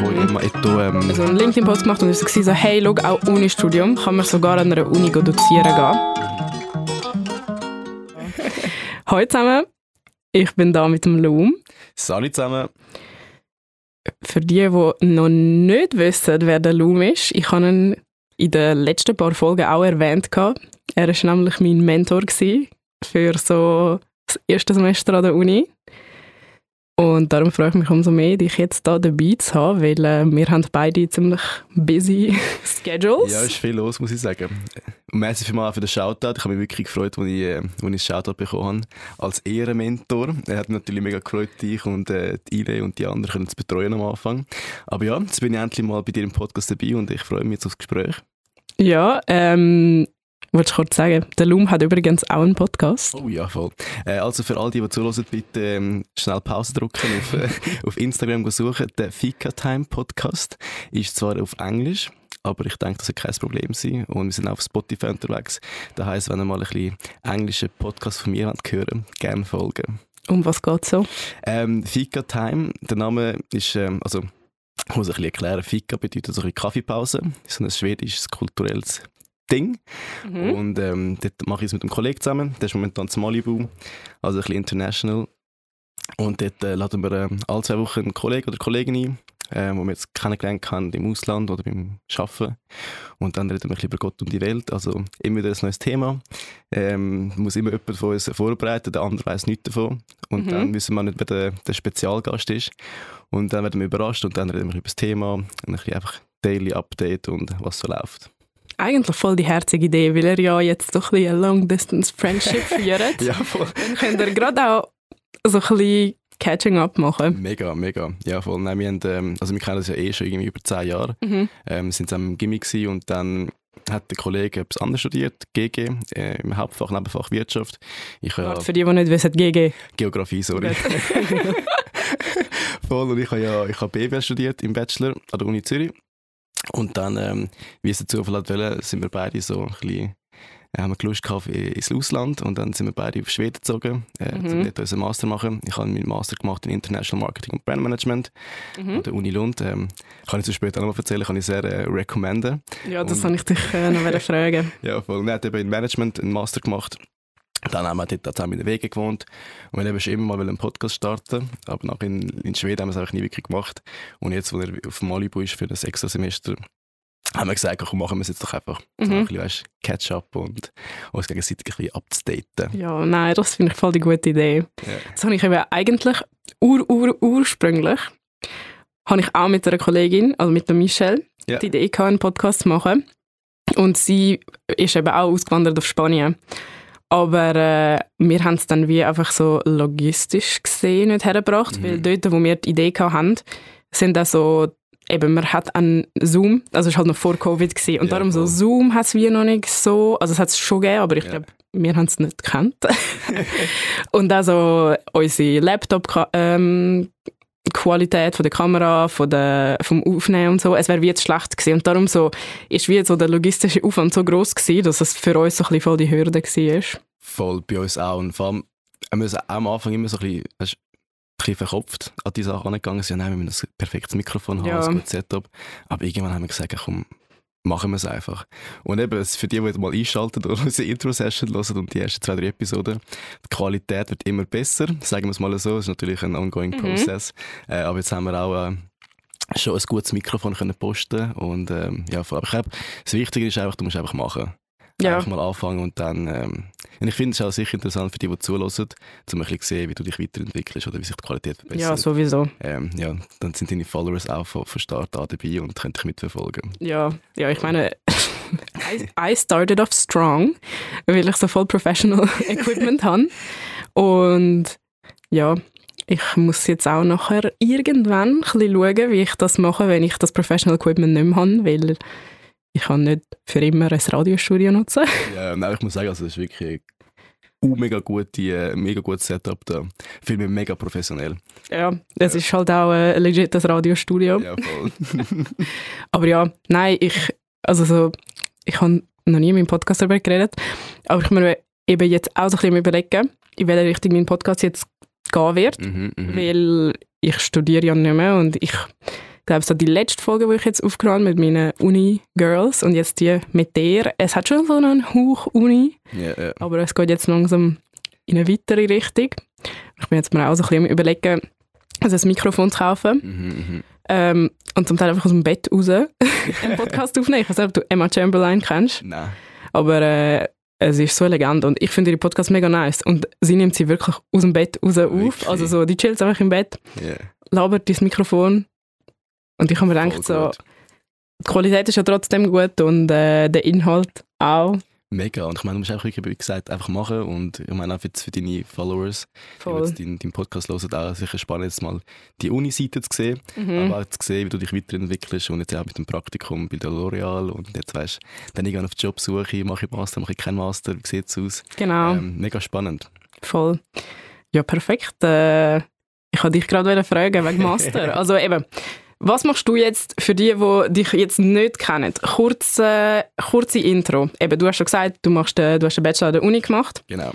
Hoi Emma, etto, ähm, also einen LinkedIn-Post gemacht und es war so, hey, schau, auch Uni-Studium kann man sogar an einer Uni dozieren gehen. Hallo zusammen, ich bin da mit dem Loom. Salut zusammen. Für die, die noch nicht wissen, wer der Loom ist, ich habe ihn in den letzten paar Folgen auch erwähnt. Er war nämlich mein Mentor für so das erste Semester an der Uni. Und darum freue ich mich umso mehr, dich jetzt hier dabei zu haben, weil äh, wir haben beide ziemlich busy Schedules. Ja, ist viel los, muss ich sagen. Und merci vielmals für den Shoutout. Ich habe mich wirklich gefreut, als ich, äh, als ich das Shoutout bekommen habe. Als Ehrenmentor. Er hat mich natürlich mega gefreut, dich und äh, die Ile und die anderen können zu betreuen am Anfang. Aber ja, jetzt bin ich endlich mal bei dir im Podcast dabei und ich freue mich jetzt aufs Gespräch. Ja, ähm, Wolltest du kurz sagen, der Loom hat übrigens auch einen Podcast. Oh ja, voll. Äh, also für all die, die zuhören, bitte ähm, schnell Pause drücken, auf, äh, auf Instagram suchen. Der Fika Time Podcast ist zwar auf Englisch, aber ich denke, das wird kein Problem sein. Und wir sind auch auf Spotify unterwegs. Das heisst, wenn ihr mal ein bisschen englischen Podcast von mir hören gerne folgen. Um was geht es so? Ähm, Fika Time, der Name ist, ähm, also ich muss ein bisschen erklären, Fika bedeutet so ein Kaffeepause. Das ist ein schwedisches kulturelles Ding. Mhm. Und ähm, dort mache ich es mit einem Kollegen zusammen. Der ist momentan zu Malibu, also ein bisschen international. Und dort äh, laden wir äh, alle zwei Wochen einen Kollegen oder Kollegin ein, äh, wo wir jetzt kennengelernt haben im Ausland oder beim Arbeiten. Und dann reden wir ein bisschen über Gott und die Welt. Also immer wieder ein neues Thema. Ähm, muss immer jemand von uns vorbereiten, der andere weiß nichts davon. Und mhm. dann wissen wir nicht, wer der, der Spezialgast ist. Und dann werden wir überrascht und dann reden wir über das Thema, ein bisschen einfach Daily Update und was so läuft eigentlich voll die herzige Idee, weil er ja jetzt so ein bisschen eine Long-Distance-Friendship führt. ja, voll. Dann könnt ihr gerade auch so ein bisschen Catching Up machen. Mega, mega. Ja, voll. Nein, wir, haben, ähm, also wir kennen das ja eh schon irgendwie über zehn Jahre. Mhm. Ähm, sind zusammen im Gimmick und dann hat der Kollege etwas anderes studiert, GG, äh, im Hauptfach, Nebenfach Wirtschaft. Ich, äh, Für die, die nicht wissen, GG. Geografie, sorry. Voll, und ich habe ja ich hab BWL studiert im Bachelor an der Uni Zürich. Und dann, ähm, wie es der Zufall hat wollen, sind wir beide so ein bisschen, äh, haben wir Lust gehabt ins Ausland und dann sind wir beide auf Schweden gezogen, äh, mhm. um dort unseren Master machen. Ich habe meinen Master gemacht in International Marketing und Brand Management mhm. an der Uni Lund. Ähm, kann ich zu später noch erzählen, kann ich sehr äh, recommenden. Ja, das kann ich dich äh, noch fragen. ja, voll. Er hat eben in Management einen Master gemacht dann haben wir dort zusammen in den Wegen gewohnt und wir haben schon immer mal einen Podcast starten aber nach in, in Schweden haben wir es einfach nie wirklich gemacht. Und jetzt, wo er auf Malibu ist für das extra Semester, haben wir gesagt, komm, machen wir es jetzt doch einfach. Mhm. So ein bisschen, weißt, Catch-up und uns gegenseitig ein bisschen abzudaten. Ja, nein, das finde ich voll die gute Idee. Yeah. Das habe ich eben eigentlich ur, ur, ursprünglich habe ich auch mit einer Kollegin, also mit der Michelle, yeah. die Idee gehabt, einen Podcast zu machen. Und sie ist eben auch ausgewandert auf Spanien. Aber äh, wir haben es dann wie einfach so logistisch gesehen nicht hergebracht, mhm. weil dort, wo wir die Idee hatten, sind auch so, eben, man hat an Zoom, also es war halt noch vor Covid gewesen, und ja, darum so Zoom hat es wie noch nicht so, also es hat es schon gegeben, aber ich ja. glaube, wir haben es nicht gekannt. und also unsere Laptop ähm, Qualität von der Kamera, von der, vom Aufnehmen und so, es wäre wie jetzt schlecht gewesen. Und darum so, ist wie so der logistische Aufwand so groß gewesen, dass es für uns so ein bisschen voll die Hürde war. Voll, bei uns auch. Und vor allem, wir müssen auch am Anfang immer so ein bisschen, ein bisschen verkopft an die Sachen angegangen sind. Ja, nein, wir müssen ein perfektes Mikrofon haben, ja. ein gutes Setup. Aber irgendwann haben wir gesagt, komm, machen wir es einfach. Und eben, für die, die mal einschalten oder unsere Intro-Session hören und die ersten zwei, drei Episoden, die Qualität wird immer besser, sagen wir es mal so, das ist natürlich ein ongoing mhm. Prozess. Äh, aber jetzt haben wir auch äh, schon ein gutes Mikrofon können posten und ähm, ja, aber ich glaube, das Wichtige ist einfach, du musst einfach machen ja. einfach mal anfangen und dann. Ähm, und ich finde es auch sicher interessant für die, die zuhören, um ein bisschen zu sehen, wie du dich weiterentwickelst oder wie sich die Qualität verbessert. Ja, sowieso. Ähm, ja, dann sind deine Followers auch von, von Start an dabei und können dich mitverfolgen. Ja, ja ich meine, I, I started off strong, weil ich so voll professional Equipment habe. Und ja, ich muss jetzt auch nachher irgendwann ein bisschen schauen, wie ich das mache, wenn ich das Professional Equipment nicht mehr habe, weil ich kann nicht für immer ein Radiostudio nutzen. Ja, nein, ich muss sagen, also es ist wirklich ein mega, gute, mega gutes Setup da. Mich mega professionell. Ja, es ja. ist halt auch ein legites Radiostudio. Ja, voll. aber ja, nein, ich, also so, ich habe noch nie in meinem Podcast darüber geredet, aber ich mir eben jetzt auch so ein bisschen überlegen, in welche Richtung mein Podcast jetzt gehen wird, mhm, mh. weil ich studiere ja nicht mehr und ich glaube so die letzte Folge, die ich jetzt aufgenommen mit meinen Uni-Girls und jetzt die mit dir. Es hat schon so einen Hauch Uni, yeah, yeah. aber es geht jetzt langsam in eine weitere Richtung. Ich bin jetzt mal auch so ein bisschen überlegen, also ein Mikrofon zu kaufen. Mhm, mhm. Ähm, und zum Teil einfach aus dem Bett raus einen Podcast aufnehmen. Ich weiß nicht, ob du Emma Chamberlain kennst. Nein. Aber äh, es ist so elegant und ich finde ihre Podcast mega nice. Und sie nimmt sie wirklich aus dem Bett raus Wirklich? auf. Also so, die chillt einfach im Bett, Yeah. labert ins Mikrofon. Und ich habe mir gedacht, so, die Qualität ist ja trotzdem gut und äh, der Inhalt auch. Mega. Und ich meine, du musst einfach wirklich, wie gesagt, einfach machen. Und ich meine, auch für, für deine Followers, die Voll. jetzt deinen, deinen Podcast hören, auch sicher spannend, jetzt mal die Uni-Seite zu sehen. Mhm. Aber auch zu sehen, wie du dich weiterentwickelst und jetzt auch mit dem Praktikum bei der L'Oreal und jetzt weißt dann irgendwann auf die Jobsuche, mache ich Master, mache ich keinen Master, wie sieht es aus? Genau, Ähm, mega spannend. voll. Ja, perfekt. Äh, ich wollte dich gerade fragen wegen Master. also eben, was machst du jetzt für die, die dich jetzt nicht kennen? Kurze, kurze Intro. Eben, du hast schon gesagt, du, machst den, du hast den Bachelor an der Uni gemacht, Genau.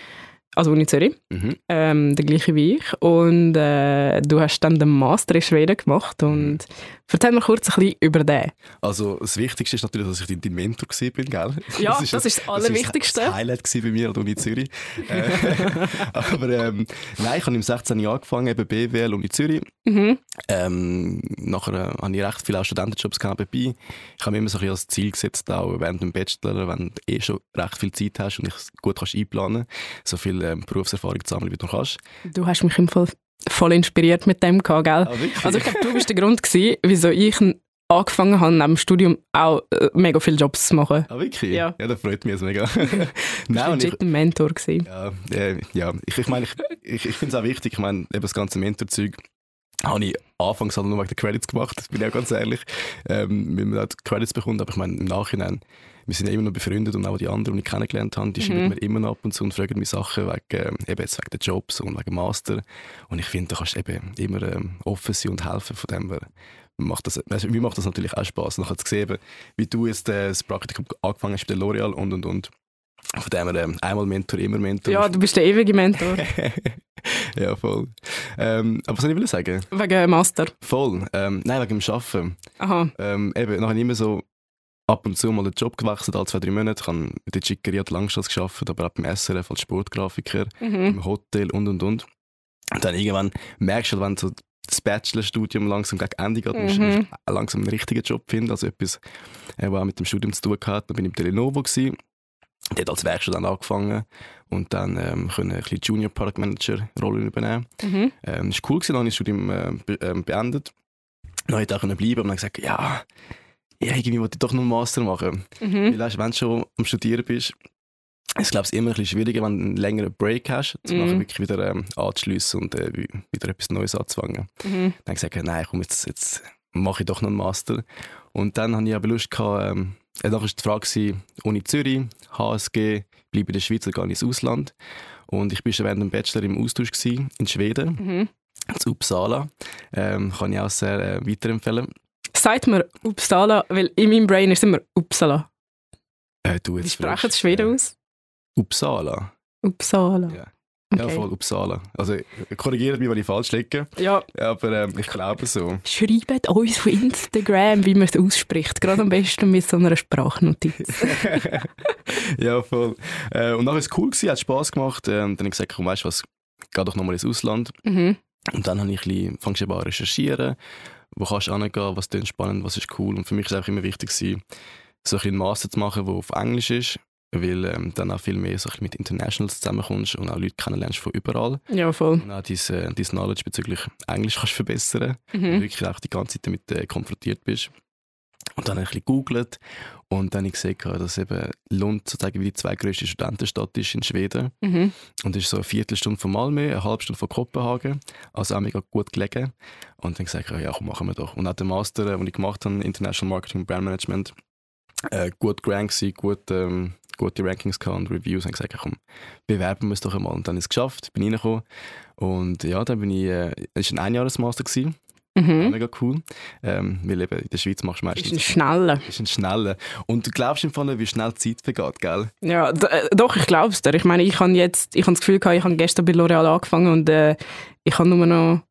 Also Uni Zürich, Mhm. ähm, der gleiche wie ich. Und äh, du hast dann den Master in Schweden gemacht. Und erzähl mir kurz ein bisschen über den. Also das Wichtigste ist natürlich, dass ich dein, Mentor bin, gell? Ja, das ist das Das Allerwichtigste. Das Highlight gewesen bei mir an der Uni Zürich. Äh, aber ähm, nein, ich habe im 16 Jahr angefangen, eben BWL Uni Zürich. Mhm. Ähm, nachher äh, habe ich recht viele Studentenjobs gehabt dabei. Ich habe mir immer so ein bisschen als Ziel gesetzt, auch während dem Bachelor, wenn du eh schon recht viel Zeit hast und dich gut kannst einplanen so viel ähm, Berufserfahrung zu sammeln, wie du kannst. Du hast mich im Fall voll inspiriert mit dem gehabt, gell? Ah? Also ich glaube, du bist der Grund gewesen, wieso ich angefangen habe, neben dem Studium auch äh, mega viele Jobs zu machen. ah, wirklich? Ja. ja, das freut mich jetzt mega. Du Nein, und ein Mentor. Gewesen. Ja, äh, ja. ich, ich meine, ich, ich, ich finde es auch wichtig, ich meine, eben das ganze Mentorzeug habe ich anfangs halt nur wegen den Credits gemacht, das bin ich auch ganz ehrlich, ähm, wenn man halt Credits bekommt, aber ich meine, im Nachhinein, wir sind ja immer noch befreundet und auch die anderen, die ich kennengelernt habe, die schreiben Mhm. mir immer noch ab und zu und fragen mich Sachen wegen, ähm, eben jetzt wegen den Jobs und wegen Master und ich finde, da kannst du eben immer ähm, offen sein und helfen, von dem her macht das, also, mir macht das natürlich auch Spaß, nachher zu sehen, wie du jetzt äh, das Praktikum angefangen hast bei der L'Oreal und und und. Von dem her, ähm, einmal Mentor, immer Mentor. Ja, du bist der ewige Mentor. ja, voll. Ähm, aber was soll ich will sagen? wegen Master. Voll. Ähm, nein, wegen dem Arbeiten. Aha. Ähm, eben, nachher immer so ab und zu mal den Job gewechselt, alle zwei, drei Monate. Ich habe mit der Chicaria die Langstrasse gearbeitet, aber auch beim SRF als Sportgrafiker, Mhm. im Hotel und und und. Und dann irgendwann merkst du, halt, wenn so das Bachelorstudium langsam gegen Ende geht, musst du Mhm. langsam einen richtigen Job finden, also etwas, äh, was auch mit dem Studium zu tun hat. Dann bin ich bei Lenovo gewesen. Dort als Werkstudent angefangen und dann ähm, können ein bisschen Junior Product Manager Rollen übernehmen. Mhm. Ähm, das war cool, gewesen, dann habe ich das Studium äh, be ähm, beendet. Dann konnte ich auch bleiben und dann gesagt, ja, ja, irgendwie wollte ich doch noch einen Master machen. Mhm. Weil weißt, wenn du schon am Studieren bist, ist glaube ich immer ein bisschen schwieriger, wenn du einen längeren Break hast, zu Mhm. nachher wirklich wieder ähm, anzuschliessen und äh, wie- wieder etwas Neues anzufangen. Mhm. Dann habe ich gesagt, nein, komm, jetzt, jetzt mache ich doch noch einen Master. Und dann hatte ich aber Lust, gehabt, ähm, äh, dann war die Frage, Uni Zürich, HSG, bleibe in der Schweiz oder gehe ins Ausland. Und ich war während dem Bachelor im Austausch gewesen, in Schweden, Mhm. zu Uppsala. Ähm, kann ich auch sehr äh, weiterempfehlen. Sagt mir Uppsala, weil in meinem Brain ist immer Uppsala. Äh, du Wie jetzt sprechen fragst, die Schweden äh, aus? Uppsala. Uppsala. Ja. Okay. Ja, voll Uppsala. Also korrigiert mich, wenn ich falsch liege, Ja, aber ähm, ich glaube so. schreibt uns auf Instagram, wie man es ausspricht. Gerade am besten mit so einer Sprachnotiz. ja, voll. Äh, und dann war es cool, gewesen, hat Spass gemacht. Äh, und dann habe ich gesagt, komm, weißt du was, geh doch nochmal ins Ausland. Mhm. Und dann habe ich ein bisschen, fangst recherchieren, wo kannst du hingehen, was ist spannend, was ist cool. Und für mich war es einfach immer wichtig, gewesen, so ein bisschen Master zu machen, der auf Englisch ist, weil ähm, dann auch viel mehr so mit Internationals zusammenkommst und auch Leute kennenlernst von überall. Ja, voll. Und auch dein, äh, dein Knowledge bezüglich Englisch kannst verbessern und Mhm. wirklich auch die ganze Zeit damit äh, konfrontiert bist. Und dann habe ich ein bisschen gegoogelt und dann habe ich gesehen, dass eben Lund sozusagen wie die zweitgrößte Studentenstadt ist in Schweden. Mhm. Und ist so eine Viertelstunde von Malmö, eine halbe Stunde von Kopenhagen. Also auch mega gut gelegen. Und dann gesagt, ja, komm, machen wir doch. Und auch der Master, äh, den ich gemacht habe, International Marketing und Brand Management, äh, gut gerankt gewesen, gut, ähm, gute Rankings gehabt und Reviews. Und gesagt, komm, bewerben wir es doch einmal. Und dann ist es geschafft, bin reingekommen. Und ja, dann bin ich, äh, es war ein Einjahresmaster gewesen. Mhm. Mega cool. Ähm, weil eben in der Schweiz machst du Ist meistens... ein schneller. ist ein schneller. Und du glaubst im Fall, wie schnell die Zeit vergeht, gell? Ja, äh, doch, ich glaube es dir. Ich meine, ich habe jetzt, ich habe das Gefühl gehabt, ich habe gestern bei L'Oreal angefangen und äh, ich habe nur noch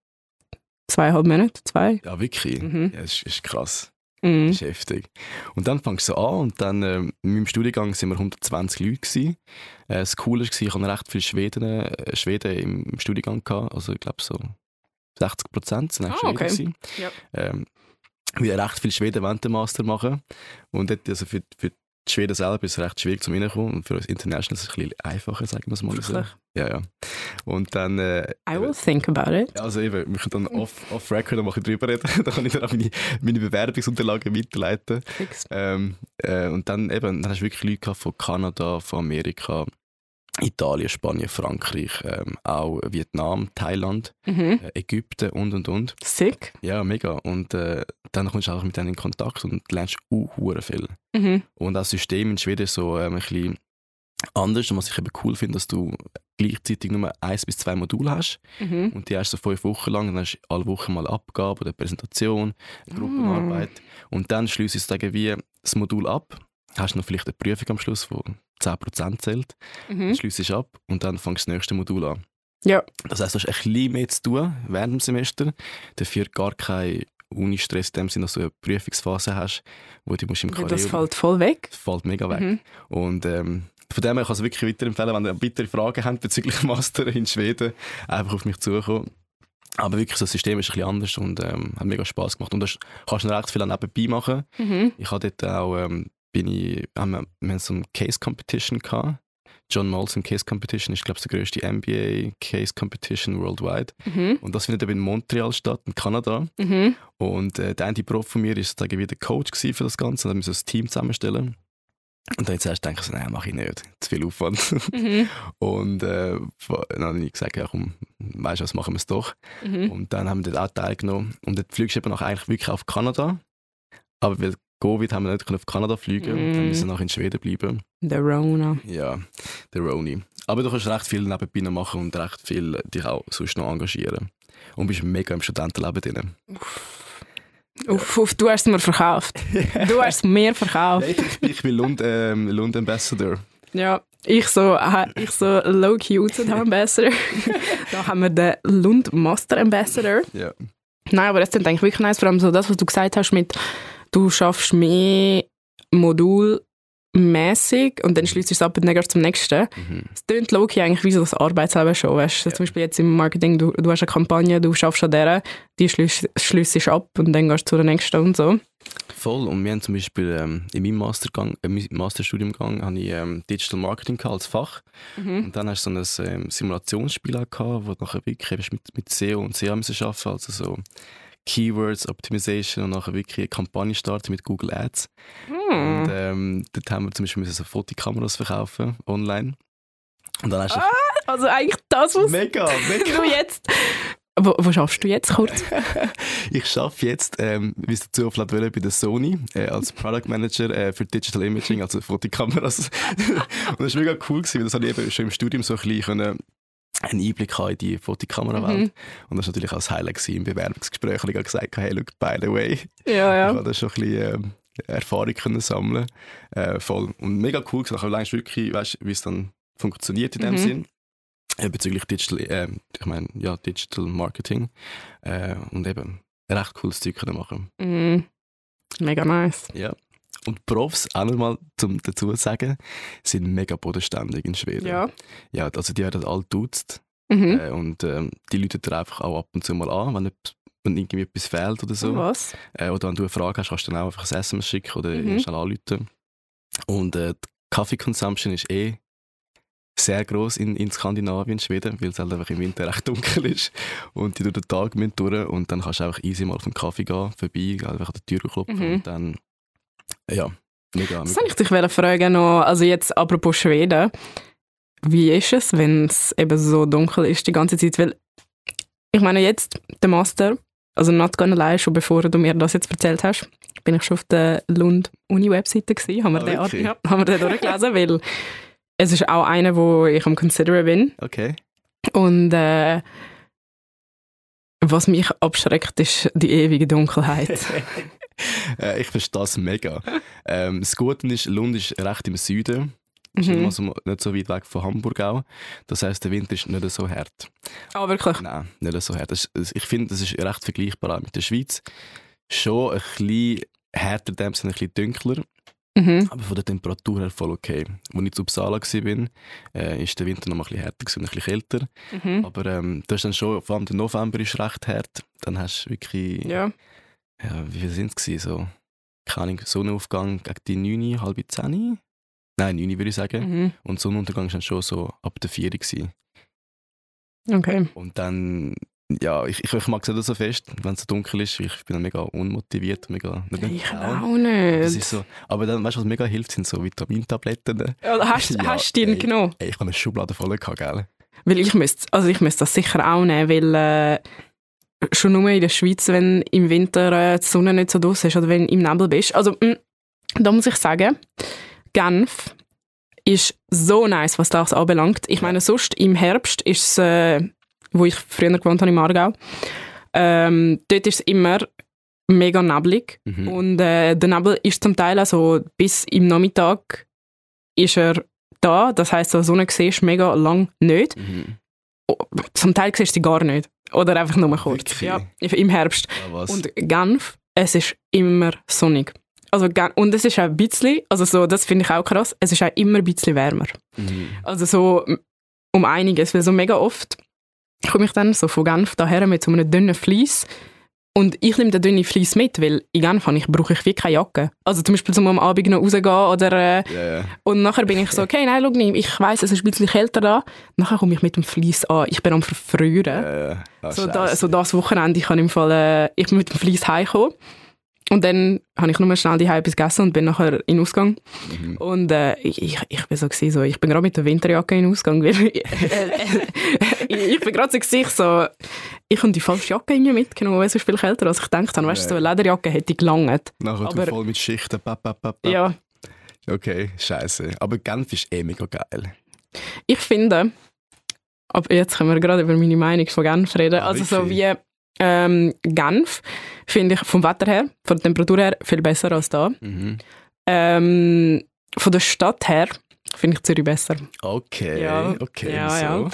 zweieinhalb Monate, zwei. Ja, wirklich? Mhm. Ja, das ist, ist krass. Mhm. Ist heftig. Und dann fangst du an und dann äh, in meinem Studiengang sind wir 120 Leute gewesen. Äh, das Coole war, ich hatte recht viele Schweden, äh, Schweden im Studiengang gehabt, also ich glaube so 60 Prozent sind eigentlich ah, Schweden okay. Ja. Ähm, wir recht viele Schweden während dem Master machen und dort, also für, für die Schweden selber ist es recht schwierig zum reinkommen und für uns International ist es ein bisschen einfacher, sagen wir es mal so. Ja, ja. Und dann... Äh, I will think about it. Also eben, wir können dann off, off record noch drüber reden. da kann ich dann auch meine, meine Bewerbungsunterlagen weiterleiten. Ähm, äh, und dann eben, dann hast du wirklich Leute von Kanada, von Amerika, Italien, Spanien, Frankreich, ähm, auch Vietnam, Thailand, mhm. äh, Ägypten und und und. Sick. Ja, mega. Und äh, dann kommst du auch mit denen in Kontakt und lernst uh, viel. Mhm. Und das System in Schweden ist so ähm, ein bisschen anders. Und was ich eben cool finde, dass du gleichzeitig nur eins bis zwei Module hast. Mhm. Und die hast du so fünf Wochen lang. Dann hast du alle Wochen mal Abgabe oder Präsentation, Gruppenarbeit. Mm. Und dann schließt du wie das Modul ab. Hast du noch vielleicht eine Prüfung am Schluss, die 10% zählt. Mhm. Schließt ab und dann fängst du das nächste Modul an. Ja. Das heisst, du hast ein bisschen mehr zu tun während dem Semester. Dafür gar kein Uni-Stress in dem Sinne, dass du eine Prüfungsphase hast, wo du musst im Kalender... Das fällt voll weg. Das fällt mega weg. Mhm. Und ähm, von dem her kann ich es wirklich weiterempfehlen, wenn ihr weitere Fragen habt bezüglich Master in Schweden, einfach auf mich zukommen. Aber wirklich, das System ist ein bisschen anders und ähm, hat mega Spass gemacht. Und das kannst du noch recht viel nebenbei machen. Mhm. Ich habe dort auch, ähm, bin ich, haben wir, so eine Case Competition gehabt. John Molson Case Competition ist, glaube ich, die größte NBA Case Competition worldwide. Mhm. Und das findet eben in Montreal statt, in Kanada. Mhm. Und äh, der eine Prof von mir war sozusagen wie der Coach für das Ganze. Und dann müssen wir ein Team zusammenstellen. Und dann zuerst denke ich so, nein, mache ich nicht. Zu viel Aufwand. Mhm. und äh, dann habe ich gesagt, ja komm, weißt du was, machen wir es doch. Mhm. Und dann haben wir dort auch teilgenommen. Und dort fliegst du eben auch eigentlich wirklich auf Kanada. Aber weil Covid haben wir nicht auf Kanada fliegen mm. dann müssen wir noch in Schweden bleiben. Der Rona. Ja, der Roni. Aber du kannst recht viel nebenbei noch machen und recht viel dich auch sonst noch engagieren. Und bist mega im Studentenleben drin. Uff, uff, du hast es mir verkauft. Du hast mir verkauft. Ja, ich, ich, bin Lund, ähm, Lund Ambassador. Ja, ich so, ich so low-key Ambassador. Dann haben wir den Lund Master Ambassador. Ja. Nein, aber das ist eigentlich wirklich nice, vor allem so das, was du gesagt hast mit, du schaffst mehr Modul mäßig und dann schließt es ab und dann gehst du zum nächsten. Mhm. Es klingt low eigentlich wie so das Arbeitsleben schon. Weißt? Ja. Zum Beispiel jetzt im Marketing, du, du hast eine Kampagne, du schaffst an der, die schließt du ab und dann gehst du zu der nächsten und so. Voll. Und wir haben zum Beispiel ähm, in meinem Mastergang, äh, Masterstudiumgang habe ich ähm, Digital Marketing als Fach. Mhm. Und dann hast du so ein ähm, Simulationsspiel gehabt, wo du nachher wirklich mit, mit SEO und SEA müssen arbeiten also so Keywords Optimization und nachher wirklich eine Kampagne starten mit Google Ads. Mm. Und ähm, dort haben wir zum Beispiel so Fotokameras verkaufen online. Und dann hast du ah, also eigentlich das, was mega, mega. du jetzt wo, wo schaffst du jetzt kurz? ich arbeite jetzt, ähm, wie es dazu auflädt, bei der Sony äh, als Product Manager äh, für Digital Imaging, also Fotokameras. und das war mega cool, gewesen, weil das habe ich eben schon im Studium so ein bisschen einen Einblick in die Fotokamerawelt. Mhm. Und das war natürlich auch das Highlight im Bewerbungsgespräch. Ich habe gesagt, hey, look, by the way. Ja, ja. Ich habe da schon ein bisschen äh, Erfahrung können sammeln äh, voll. Und mega cool Ich habe wirklich, weißt, wie es dann funktioniert in dem mhm. Sinn. Äh, bezüglich Digital, äh, ich meine, ja, Digital Marketing. Äh, und eben recht cooles Zeug können machen. Mhm. Mega nice. Ja. Und Profs, auch nochmal zum dazu sagen, sind mega bodenständig in Schweden. Ja. Ja, also die werden alle duzt. Mhm. Äh, und ähm, die läuten dir einfach auch ab und zu mal an, wenn, wenn irgendwie etwas fehlt oder so. Was? Äh, oder wenn du eine Frage hast, kannst du dann auch einfach ein SMS schicken oder mhm. schnell anrufen. Und äh, die Kaffee-Consumption ist eh sehr groß in, in Skandinavien, Schweden, weil es halt einfach im Winter recht dunkel ist und die durch den Tag müssen durch und dann kannst du einfach easy mal auf den Kaffee gehen, vorbei, einfach an die Tür klopfen mhm. und dann ja, mega. Das wollte ich dich fragen noch, also jetzt apropos Schweden, wie ist es, wenn es eben so dunkel ist die ganze Zeit? Weil ich meine jetzt, der Master, also not gonna lie, schon bevor du mir das jetzt erzählt hast, bin ich schon auf der Lund-Uni-Webseite gewesen, haben wir, oh, okay. den, ja, haben wir den durchgelesen, weil es ist auch einer, wo ich am Consideren bin. Okay. Und äh, was mich abschreckt, ist die ewige Dunkelheit. äh, ich verstehe das mega. Ähm, das Gute ist, Lund ist recht im Süden. Mhm. Ist also nicht so weit weg von Hamburg auch. Das heisst, der Winter ist nicht so hart. Ah, oh, wirklich? Nein, nicht so hart. Das, ich finde, das ist recht vergleichbar mit der Schweiz. Schon ein bisschen härter, dem sind ein bisschen dunkler. Mhm. Aber von der Temperatur her voll okay. Als ich zu Uppsala war, äh, ist der Winter noch mal ein bisschen härter und ein bisschen kälter. Mhm. Aber ähm, das ist dann schon, vor allem der November ist recht hart. Dann hast du wirklich, ja. Ja wie viel sind es So, keine Ahnung, Sonnenaufgang gegen die 9, halb 10? Nein, 9 würde ich sagen. Mhm. Und Sonnenuntergang war dann schon so ab der 4 gewesen. Okay. Und dann ja, ich, ich, ich mag es nicht so fest, wenn es so dunkel ist. Ich bin dann mega unmotiviert. Mega, ich auch nicht. Das ist so, aber dann, weißt du, was mega hilft, sind so Vitamintabletten. Ja, hast, ja, hast du die genommen? Ey, ich habe eine Schublade voll gehabt, gell? Weil ich müsste, also ich müsste das sicher auch nehmen, weil äh, schon nur in der Schweiz, wenn im Winter äh, die Sonne nicht so draus ist oder wenn du im Nebel bist. Also, mh, mm, da muss ich sagen, Genf ist so nice, was das anbelangt. Ich meine, sonst im Herbst ist es... Äh, wo ich früher gewohnt habe, im Aargau. Ähm, dort ist es immer mega neblig mhm. und äh, der Nebel ist zum Teil also bis im Nachmittag ist er da, das heißt, die Sonne siehst du mega lang nicht. Mhm. Zum Teil siehst du sie gar nicht oder einfach nur kurz. Wirklich? Ja, im Herbst. Ja, und Genf, es ist immer sonnig. Also, und es ist auch ein bisschen, also so, das finde ich auch krass, es ist auch immer ein bisschen wärmer. Mhm. Also so um einiges, weil so mega oft komme ich dann so von Genf daher mit so einem dünnen Fleece und ich nehme den dünnen Fleece mit, weil in Genf ich, brauche ich wirklich keine Jacke. Also zum Beispiel zum am Abend noch rausgehen oder... Äh, yeah. Und nachher bin ich so, okay, nein, schau nicht, ich weiss, es ist ein bisschen kälter da. Nachher komme ich mit dem Fleece an. Ich bin am Verfrieren. Yeah. Oh, so, da, so das Wochenende, ich, kann im Fall, äh, ich bin mit dem Fleece heimgekommen und dann habe ich nur schnell die etwas gegessen und bin nachher in den Ausgang. Mhm. Und äh, ich, ich, bin so, gewesen, so, ich bin gerade mit der Winterjacke in den Ausgang, weil ich, ich bin gerade so, gewesen, so, ich habe die falsche Jacke irgendwie mitgenommen, weil es ist viel kälter als ich gedacht habe. Weißt du, so eine Lederjacke hätte ich gelangt. Nachher Aber, voll mit Schichten, bap, bap, bap, Ja. Okay, scheiße. Aber Genf ist eh mega geil. Ich finde, aber jetzt können wir gerade über meine Meinung von Genf reden. Ah, also so wie ähm, Genf finde ich vom Wetter her, von der Temperatur her viel besser als da. Mhm. Ähm, von der Stadt her finde ich Zürich besser. Okay, ja, okay. Ja, so. ja.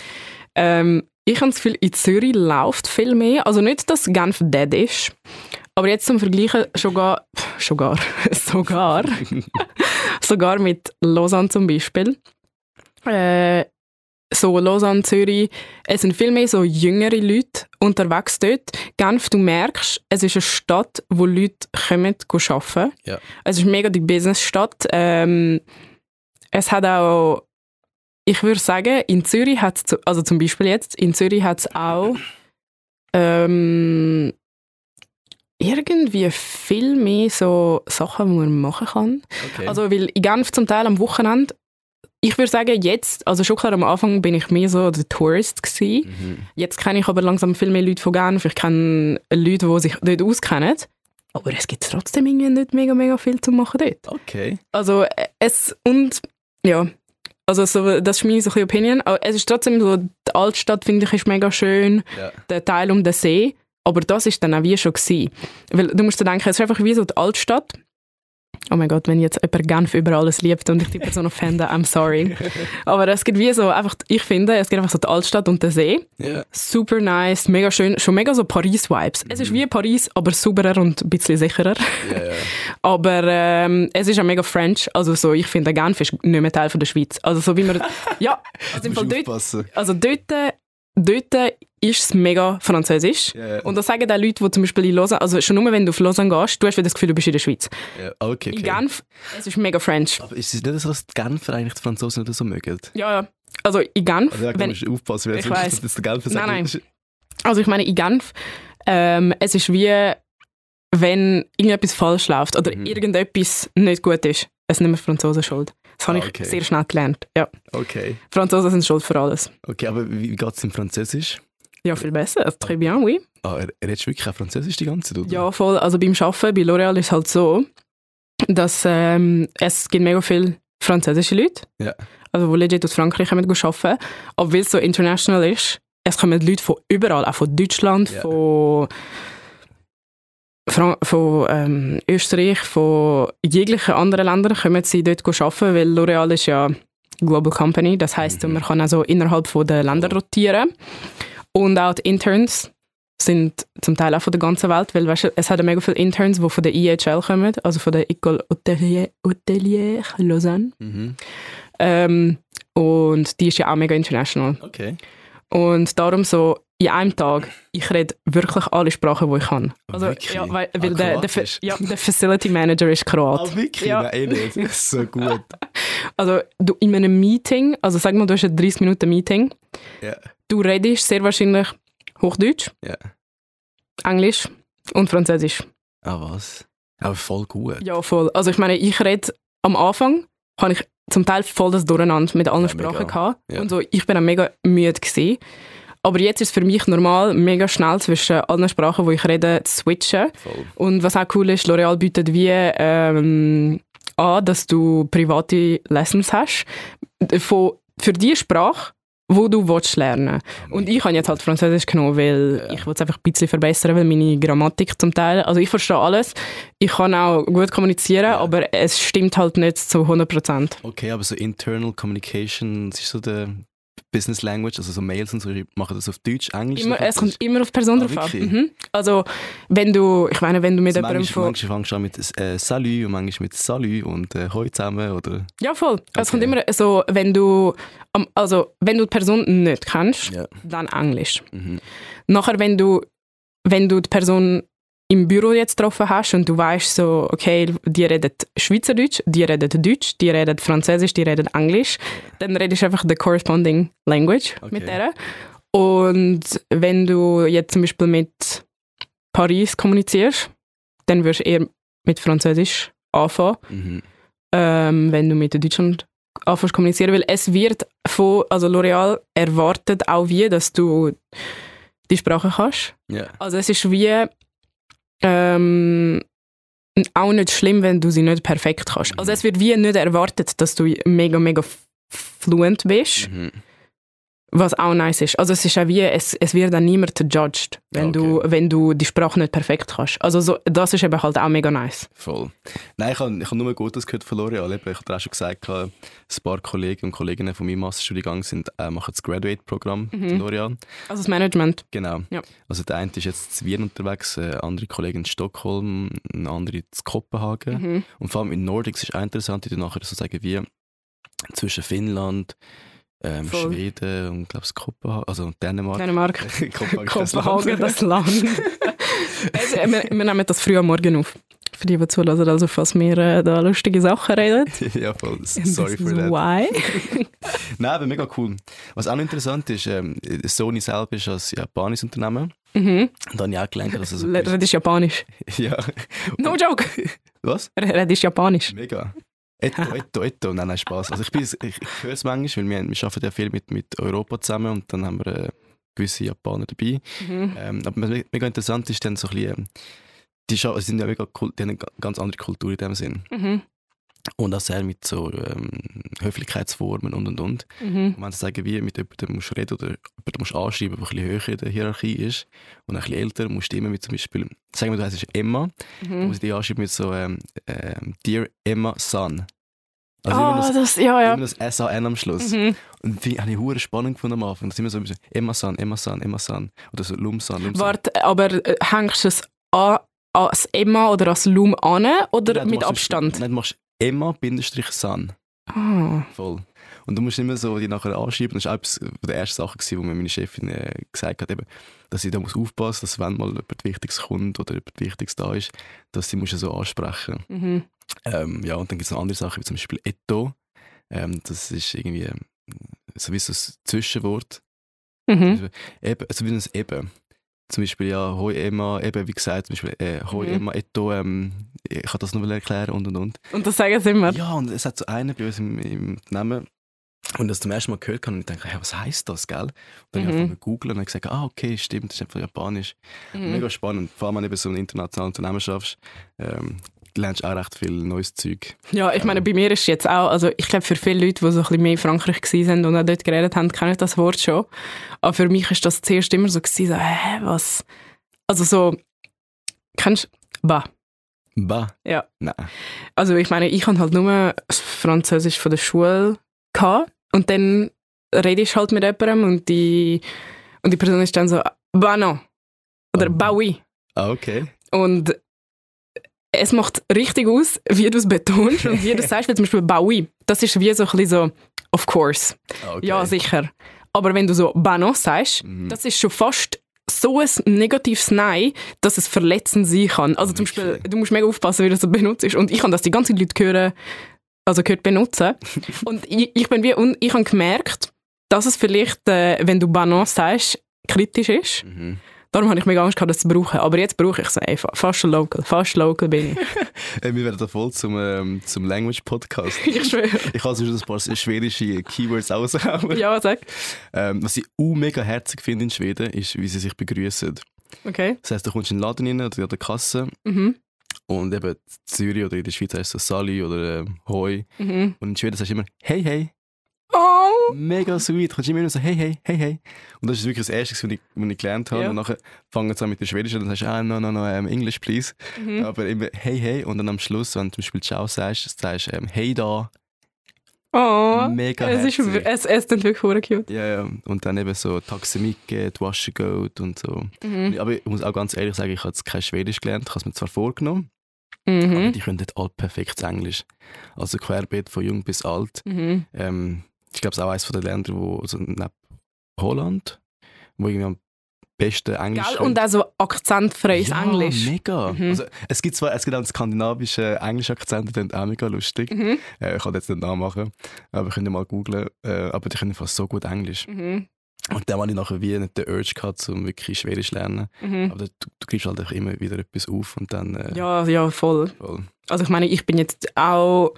Ähm, ich habe das Gefühl, in Zürich läuft viel mehr. Also nicht, dass Genf dead ist, aber jetzt zum Vergleichen sogar, sogar, sogar, sogar mit Lausanne zum Beispiel. Äh, so Lausanne, Zürich, es sind viel mehr so jüngere Leute unterwegs dort. Genf, du merkst, es ist eine Stadt, wo Leute kommen, arbeiten. Ja. Es ist mega die Businessstadt. Ähm, es hat auch, ich würde sagen, in Zürich hat es, also zum Beispiel jetzt, in Zürich hat es auch ähm, irgendwie viel mehr so Sachen, die man machen kann. Okay. Also, weil in Genf zum Teil am Wochenende ich würde sagen, jetzt, also schon klar am Anfang bin ich mehr so der Tourist gewesen. Mhm. Jetzt kenne ich aber langsam viel mehr Leute von Genf. Ich kenne Leute, die sich dort auskennen. Aber es gibt trotzdem irgendwie nicht mega, mega viel zu machen dort. Okay. Also es, und ja, also so, das ist meine so Opinion. Es ist trotzdem so, die Altstadt finde ich ist mega schön, ja. der Teil um den See. Aber das ist dann auch wie schon gewesen. Weil du musst dir denken, es ist einfach wie so die Altstadt oh mein Gott, wenn jetzt jemand Genf über alles liebt und ich die Person offende, I'm sorry. Aber es gibt wie so einfach, ich finde, es gibt einfach so die Altstadt und der See. Yeah. Super nice, mega schön, schon mega so Paris-Vibes. Mhm. Es ist mhm. wie Paris, aber sauberer und ein bisschen sicherer. Yeah, yeah. aber ähm, es ist auch mega French, also so, ich finde, Genf ist nicht mehr Teil von der Schweiz. Also so wie man, ja, also, im Fall dort, also dort dort ist es mega französisch. Yeah. Und das sagen auch Leute, die zum Beispiel in Lausanne, also schon nur wenn du auf Lausanne gehst, du hast das Gefühl, du bist in der Schweiz. Yeah. Okay, okay. In Genf, es ist mega French. Aber ist es nicht so, dass die Genfer eigentlich die Franzosen nicht so mögen? Ja, ja. Also in Genf... Also, ja, wenn, musst du aufpassen, weil ich weiss. das der Genfer. Nein, nein. Also ich meine, in Genf, ähm, es ist wie, wenn irgendetwas falsch läuft oder mhm. irgendetwas nicht gut ist, es ist nicht mehr Franzosen schuld. Das habe ah, okay. ich sehr schnell gelernt. Ja. Okay. Franzosen sind schuld für alles. Okay, aber wie geht es in Französisch? Ja, viel besser. Très bien, oui. Ah, er redest wirklich auch Französisch die ganze Zeit, oder? Ja, voll. Also beim Arbeiten bei L'Oréal ist es halt so, dass ähm, es gibt mega viele französische Leute, ja. also die legit aus Frankreich kommen arbeiten. Aber weil es so international ist, es kommen Leute von überall, auch von Deutschland, ja. von von, von ähm, Österreich, von jeglichen anderen Ländern kommen sie dort arbeiten, weil L'Oréal ist ja Global Company. Das heißt, mhm. man kann also innerhalb von der Länder rotieren. Und auch die Interns sind zum Teil auch von der ganzen Welt, weil weißt, es hat mega viele Interns, die von der IHL kommen, also von der École Hotelière, Hotelière Lausanne. Mhm. Ähm, und die ist ja auch mega international. Okay. Und darum so in einem Tag, ich rede wirklich alle Sprachen, die ich kann. Also, ja, weil, weil ah, der, der, ja, der Facility Manager ist Kroat. Ah, wirklich? Ja. Nein, nicht. Das ist so gut. Also, du, in einem Meeting, also sag mal, du hast ein 30 Minuten Meeting, ja. du redest sehr wahrscheinlich Hochdeutsch, ja. Englisch und Französisch. Ah, was? Aber voll gut. Ja, voll. Also ich meine, ich rede am Anfang, habe ich zum Teil voll das Durcheinander mit allen ja, Sprachen gehabt. Ja. Und so, ich bin auch mega müde gewesen. Aber jetzt ist es für mich normal, mega schnell zwischen allen Sprachen, die ich rede, zu switchen. Voll. Und was auch cool ist, L'Oreal bietet wie ähm, an, dass du private Lessons hast. Von, für die Sprache wo du willst lernen Und ich habe jetzt halt Französisch genommen, weil ich es einfach ein bisschen verbessern, weil meine Grammatik zum Teil, also ich verstehe alles, ich kann auch gut kommunizieren, ja. aber es stimmt halt nicht zu 100%. Okay, aber so Internal Communication, das ist so der Business Language, also so Mails und so, machen das auf Deutsch, Englisch? Immer, es kommt immer auf die Person ah, drauf an. Mhm. Also, wenn du, ich meine, wenn du mit also jemandem von... Manchmal fängst du an mit äh, Salut und manchmal mit Salut und äh, Hoi zusammen, oder? Ja, voll. Okay. Es kommt immer so, wenn du, also, wenn du die Person nicht kennst, ja. dann Englisch. Mhm. Nachher, wenn du, wenn du die Person im Büro jetzt getroffen hast und du weißt so, okay, die reden Schweizerdeutsch, die reden Deutsch, die reden Französisch, die reden Englisch, dann redest du einfach the corresponding language okay. mit der. Und wenn du jetzt zum Beispiel mit Paris kommunizierst, dann wirst du eher mit Französisch anfangen, mhm. ähm, wenn du mit Deutschland anfängst kommunizieren, weil es wird von, also L'Oreal erwartet auch wie, dass du die Sprache kannst. Yeah. Also es ist wie ähm, auch nicht schlimm, wenn du sie nicht perfekt kannst. Also es wird wie nicht erwartet, dass du mega, mega fluent bist. Mhm. Was auch nice ist. Also es ist auch wie, es, es wird dann niemand judged, wenn, okay. du, wenn du die Sprache nicht perfekt kannst. Also so, das ist eben halt auch mega nice. Voll. Nein, ich habe ich hab nur Gutes gehört von L'Oreal. Ich habe auch schon gesagt, ein paar Kollegen und Kolleginnen von meinem Masterstudiengang sind, äh, machen das Graduate-Programm mhm. L'Oreal. Also das Management. Genau. Ja. Also der eine ist jetzt in Wien unterwegs, eine andere Kollegin in Stockholm, eine andere in Kopenhagen. Mhm. Und vor allem in Nordics ist auch interessant, die nachher so sagen, wie zwischen Finnland, ähm, Schweden und glaube ich Kopenhagen, also Dänemark. Dänemark. Kopenhagen, Kopenhagen, das Land. also, wir, wir, nehmen das früh am Morgen auf. Für die, die zulassen, also falls wir äh, da lustige Sachen reden. ja, voll. Sorry for that. Why? Nein, aber mega cool. Was auch noch interessant ist, ähm, Sony selber ist ein japanisches Unternehmen. Mhm. Und dann habe ich auch gelernt, dass es... So Redest Japanisch? ja. No joke! Was? Redest Japanisch? Mega. Etto, etto, etto. Nein, nein, Spaß. Also ich, bin, ich, ich höre es manchmal, weil wir, wir arbeiten ja viel mit, mit Europa zusammen und dann haben wir äh, gewisse Japaner dabei. Mhm. Ähm, aber mega interessant ist dann so ein bisschen, ähm, die, sind ja mega, die haben eine ganz andere Kultur in dem Sinn. Mhm. Und auch sehr mit so ähm, Höflichkeitsformen und und und. Mhm. Und wenn sie sagen, wie mit jemandem musst reden oder jemandem musst anschreiben, der ein bisschen höher in der Hierarchie ist und ein bisschen älter, musst du immer mit zum Beispiel, sagen wir, du heißt Emma, mhm. dann muss ich dich anschreiben mit so ähm, ähm, Dear Emma Son. Also oh, das, das, ja, ja. immer das S-A-N am Schluss. Mhm. Und die habe ich hure spannend gefunden am Anfang. Das ist immer so ein bisschen Emma San, Emma San, Emma San. Oder so Lum San, Lum San. Warte, aber äh, hängst du es an, als Emma oder als Lum an oder nein, mit Abstand? Nein, du machst Emma-San. Oh. Voll. Und du musst immer so die nachher anschreiben. Das war etwas der ersten Sachen, die mir meine Chefin äh, gesagt hat, eben, dass ich da muss aufpassen muss, dass wenn mal jemand Wichtiges kommt oder jemand Wichtiges da ist, dass sie muss so ansprechen mhm. ähm, Ja, und dann gibt es noch andere Sachen, wie zum Beispiel Etto. Ähm, das ist irgendwie ähm, so wie so ein Zwischenwort. Mhm. Eben, also wie ein Eben. Zum Beispiel, ja, hoi Emma, eben wie gesagt, zum Beispiel, äh, hoi mhm. Emma, etto, ähm, ich kann das noch erklären und und und. Und das sagen sie immer? Ja, und es hat so einen bei uns im, im Namen, und das zum ersten Mal gehört habe und ich dachte, hey, was heißt das, gell? Und dann mhm. habe ich einfach googeln und gesagt, ah, okay, stimmt, das ist einfach japanisch. Mhm. Mega spannend. Vor allem, wenn du eben so ein internationales Unternehmen schaffst, ähm, lernst du auch recht viel neues Zeug. Ja, ich meine, bei mir ist es jetzt auch, also ich glaube, für viele Leute, die so ein bisschen mehr in Frankreich waren und auch dort geredet haben, kennen das Wort schon. Aber für mich ist das zuerst immer so gewesen, so, hä, was? Also so, kennst du, bah. Bah? Ja. Nein. Also ich meine, ich habe halt nur Französisch von der Schule gehabt. Und dann redest halt mit jemandem und die, und die Person ist dann so, Bano. Oder oh. Baui. Ah, okay. Und es macht richtig aus, wie du es betonst und wie du es sagst, wie zum Beispiel Baui. Das ist wie so ein bisschen so, of course. Ah, okay. Ja, sicher. Aber wenn du so Bano sagst, mhm. das ist schon fast so ein negatives Nein, dass es verletzend sein kann. Also zum Beispiel, du musst mega aufpassen, wie du das benutzt. Und ich habe das die ganzen Leute hören, also gehört benutzen. und ich, ich bin wie, und ich habe gemerkt, dass es vielleicht, äh, wenn du Banan sagst, kritisch ist. Mhm. Darum habe ich mega Angst gehabt, das zu brauchen. Aber jetzt brauche ich es einfach. Fast local. Fast local bin ich. hey, wir werden da voll zum, ähm, zum Language-Podcast. ich schwöre. Ich kann sonst ein paar schwedische Keywords raushauen. Ja, sag. Ähm, was ich auch mega herzig finde in Schweden, ist, wie sie sich begrüßen. Okay. Das heisst, du kommst in den Laden rein oder an der Kasse. Mhm. Und eben in Zürich oder in der Schweiz heißt es so Sally oder ähm, Hoi. Mhm. Und in Schweden sagst du immer Hey, hey. Oh. Mega sweet. Du kannst immer so, hey, hey, hey, hey. Und das ist wirklich das Erste, was ich, was ich gelernt habe. Ja. Und nachher fangen sie an mit der Schwedischen und dann sagst du, ah, no, no, no, um, English, please. Mhm. Aber immer, hey, hey. Und dann am Schluss, wenn du zum Beispiel Ciao sagst, sagst du, um, hey da. Oh, mega es ist es, es ist wirklich cute. Ja, ja. Und dann eben so Taximike, Wasche Goat und so. Mhm. Aber ich muss auch ganz ehrlich sagen, ich habe jetzt kein Schwedisch gelernt. Ich habe es mir zwar vorgenommen, mhm. aber die können dort alle perfekt Englisch. Also querbeet von jung bis alt. Mhm. Ähm, ich glaube, es ist auch eines der Länder, wo, also neben Holland, wo irgendwie am besten Englisch Gell? Und auch so akzentfreies ja, Englisch. mega. Mhm. Also, es gibt zwar es gibt auch einen skandinavischen Englisch-Akzent, der auch mega lustig. Mhm. Äh, ich kann jetzt nicht nachmachen, aber ich könnte mal googlen. Äh, aber die können fast so gut Englisch. Mhm. Und dann hatte ich nachher wie nicht den Urge gehabt, um wirklich Schwedisch zu lernen. Mhm. Aber du, du kriegst halt immer wieder etwas auf und dann... Äh, ja, ja, voll. voll. Also ich meine, ich bin jetzt auch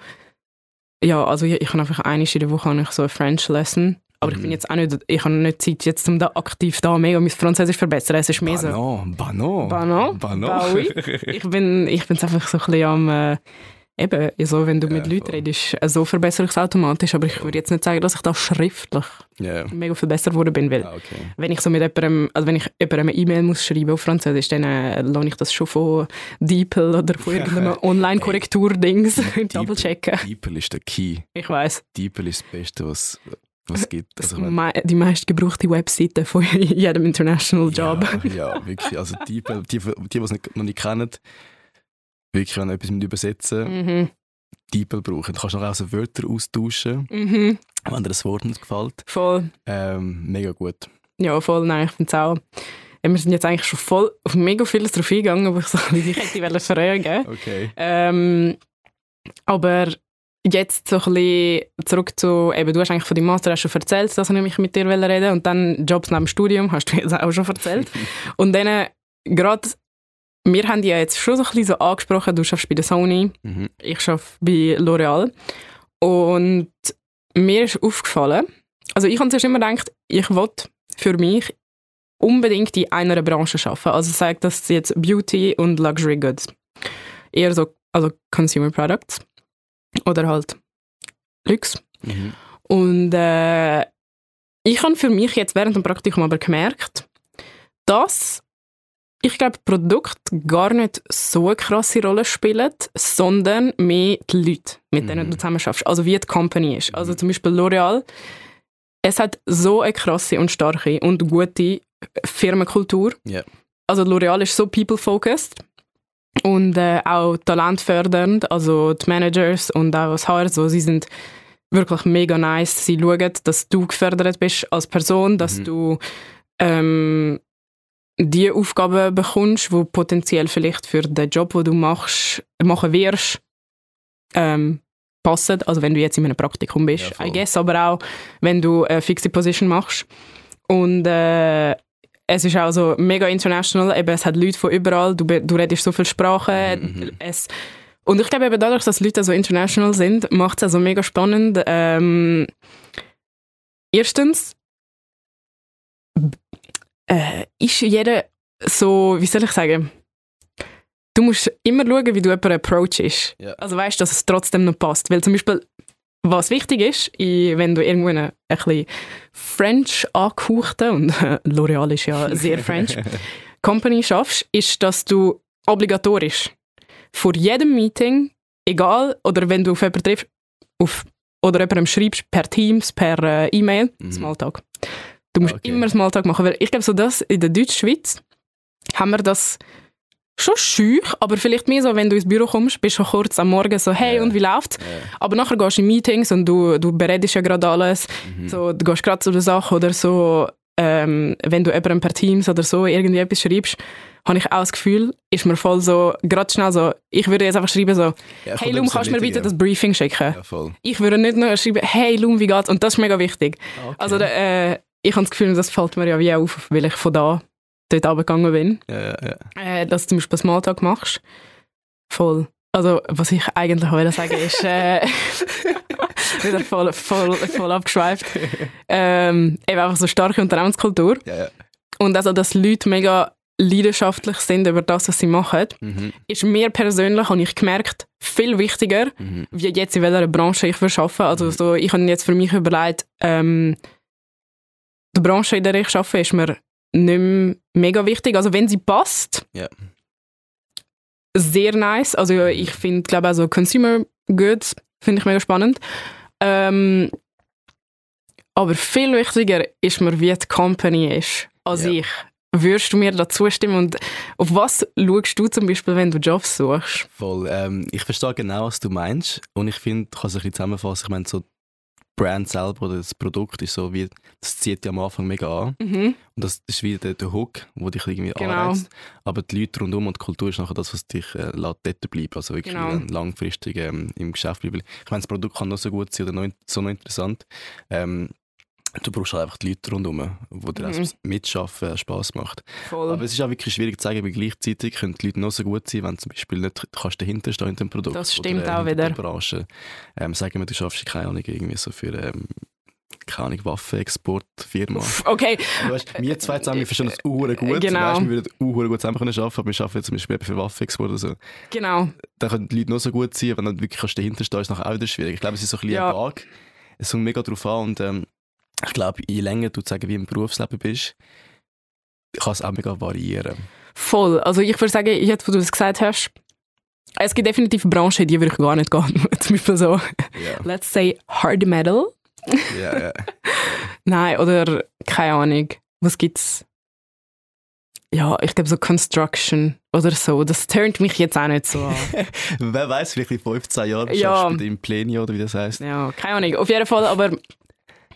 ja, also ich, ich habe einfach eine in der Woche habe ich so eine French Lesson. Aber mhm. ich bin jetzt auch nicht, ich habe nicht Zeit, jetzt um da aktiv da mega mein Französisch zu verbessern. Es ist mehr so... Bano, Bano. Bano. Ich bin, ich bin einfach so ein bisschen am... Äh, eben, so, wenn du mit ja, Leuten redest, äh, so verbessere ich es automatisch. Aber ich würde jetzt nicht sagen, dass ich da schriftlich yeah. mega viel besser geworden bin. Weil ah, okay. wenn ich so mit jemandem, also wenn ich jemandem eine E-Mail muss schreiben auf Französisch, dann äh, lohne ich das schon von DeepL oder von irgendeinem Online-Korrektur-Dings double-checken. DeepL ist der Key. Ich weiß. DeepL ist das Beste, was was es gibt. Also, die meist gebrauchte Webseite von jedem International Job. Ja, ja wirklich. Also die, die, die, die es noch nicht kennen, wirklich wenn etwas mit übersetzen, mhm. DeepL brauchen. Du kannst auch so Wörter austauschen, mhm. wenn dir das Wort nicht gefällt. Voll. Ähm, mega gut. Ja, voll. Nein, ich finde es auch. Wir sind jetzt eigentlich schon voll auf mega vieles drauf eingegangen, wo ich so die hätte fragen Okay. Ähm, aber jetzt so ein bisschen zurück zu, eben, du hast eigentlich von deinem Master schon erzählt, dass ich mit dir reden und dann Jobs neben dem Studium, hast du jetzt auch schon erzählt. und dann gerade wir haben ja jetzt schon so ein bisschen so angesprochen, du schaffst bei der Sony, mhm. ich arbeite bei L'Oreal. Und mir ist aufgefallen, also ich habe zuerst immer gedacht, ich will für mich unbedingt in einer Branche arbeiten. Also sagt das jetzt Beauty und Luxury Goods. Eher so, also Consumer Products. Oder halt Lux. Mhm. Und äh, ich habe für mich jetzt während dem Praktikum aber gemerkt, dass ich glaube, Produkt gar nicht so eine krasse Rolle spielen, sondern mehr die Leute, mit denen mhm. du zusammen schaffst. Also wie die Company ist. Also zum Beispiel L'Oreal. Es hat so eine krasse und starke und gute Firmenkultur. Yeah. Also L'Oreal ist so people-focused und äh, auch talentfördernd. Also die Managers und auch das HR, so, sie sind wirklich mega nice. Sie schauen, dass du gefördert bist als Person, dass mhm. du ähm, die Aufgaben bekommst, die potenziell vielleicht für den Job, den du machst, machen wirst, ähm, passen. Also wenn du jetzt in einem Praktikum bist, ja, I guess, aber auch wenn du eine fixe Position machst. Und äh, es ist auch so mega international, eben, es hat Leute von überall, du, du redest so viele Sprachen. Mhm. Es, und ich glaube eben dadurch, dass Leute so international sind, macht es also mega spannend. Ähm, erstens, äh, ist jeder so, wie soll ich sagen, du musst immer schauen, wie du jemanden approachst. Yeah. Also weißt, dass es trotzdem noch passt. Weil zum Beispiel, was wichtig ist, wenn du irgendwo eine, ein bisschen French angehauchte, und L'Oreal ist ja sehr French, Company schaffst, ist, dass du obligatorisch vor jedem Meeting, egal, oder wenn du auf jemanden triffst, auf oder jemandem schreibst per Teams, per äh, E-Mail, mhm. Smalltalk. Du musst okay. immer Smalltalk machen, weil ich glaube, so das in der Deutschschweiz haben wir das schon schüch, aber vielleicht mehr so, wenn du ins Büro kommst, bist du kurz am Morgen so, hey, yeah. und wie läuft's? Yeah. Aber nachher gehst du in Meetings und du, du beredest ja gerade alles, mhm. so, du gehst gerade zu der Sache oder so, ähm, wenn du jemandem per Teams oder so irgendwie etwas schreibst, habe ich auch das Gefühl, ist mir voll so, gerade schnell so, ich würde jetzt einfach schreiben so, ja, hey Lum, kannst du mir bitte das Briefing schicken? Ja, ich würde nicht nur schreiben, hey Lum, wie geht's? Und das ist mega wichtig. Okay. Also äh, ich habe das Gefühl, das fällt mir ja wie auf, weil ich von da dort runtergegangen bin. Ja, ja, ja. Äh, dass du zum Beispiel Smalltalk machst. Voll. Also, was ich eigentlich wollte sagen ist, äh, wieder voll, voll, voll abgeschweift. Ähm, eben einfach so starke Unternehmenskultur. Und also, dass Leute mega leidenschaftlich sind über das, was sie machen, mhm. ist mir persönlich, habe ich gemerkt, viel wichtiger, mhm. wie jetzt in welcher Branche ich arbeite. Also mhm. so, ich habe jetzt für mich überlegt, ähm, die Branche, in der ich arbeite, ist mir nicht mehr mega wichtig. Also wenn sie passt, yeah. sehr nice. Also ich finde, glaube also Consumer Goods finde ich mega spannend. Ähm, aber viel wichtiger ist mir, wie die Company ist als yeah. ich. Würdest du mir da zustimmen? Und auf was schaust du zum Beispiel, wenn du Jobs suchst? Voll. Ähm, ich verstehe genau, was du meinst. Und ich finde, du kannst es ein bisschen zusammenfassen. Ich meine, so Brand selber oder das Produkt ist so wie, das zieht ja am Anfang mega an. Mhm. Und das ist wie der, der Hook, wo dich irgendwie genau. anreizt. Aber die Leute rundum und die Kultur ist nachher das, was dich äh, lässt dort bleiben. Also wirklich genau. langfristig ähm, im Geschäft bleiben. Ich meine, das Produkt kann noch so gut sein oder noch, so noch interessant. Ähm, Du brauchst halt einfach die Leute rundherum, die dir mhm. mitschaffen Spass macht. Voll. Aber es ist auch wirklich schwierig zu sagen, weil gleichzeitig können die Leute noch so gut sein, wenn du zum Beispiel nicht kannst dahinter stehen in dem Produkt. Das stimmt oder, äh, auch wieder. Branche. Ähm, sagen wir, du schaffst keine Ahnung, irgendwie so für ähm, keine Ahnung, Waffenexportfirma. Okay. Du weißt, wir zwei zusammen, wir verstehen das uhr gut. Genau. Weißt, wir würden uhr gut zusammen arbeiten, aber wir arbeiten zum Beispiel für Waffenexport oder so. Genau. Dann können die Leute noch so gut sein, wenn du wirklich dahinter stehen ist es nachher auch wieder schwierig. Ich glaube, es ist so ein bisschen ja. vage. Es kommt mega darauf an und ähm, ich glaube, je länger du sagen, wie im Berufsleben bist, kann es auch mega variieren. Voll. Also ich würde sagen, jetzt, wo du das gesagt hast, es gibt definitiv Branchen, in die würde ich gar nicht gehen. Zum Beispiel so, yeah. let's say Hard Metal. Ja, yeah, yeah. Nein, oder keine Ahnung. Was gibt's? Ja, ich glaube so Construction oder so. Das turnt mich jetzt auch nicht so an. Wer weiß, vielleicht in 15 Jahren ja. du im Plenio oder wie das heißt. Ja, keine Ahnung. Auf jeden Fall, aber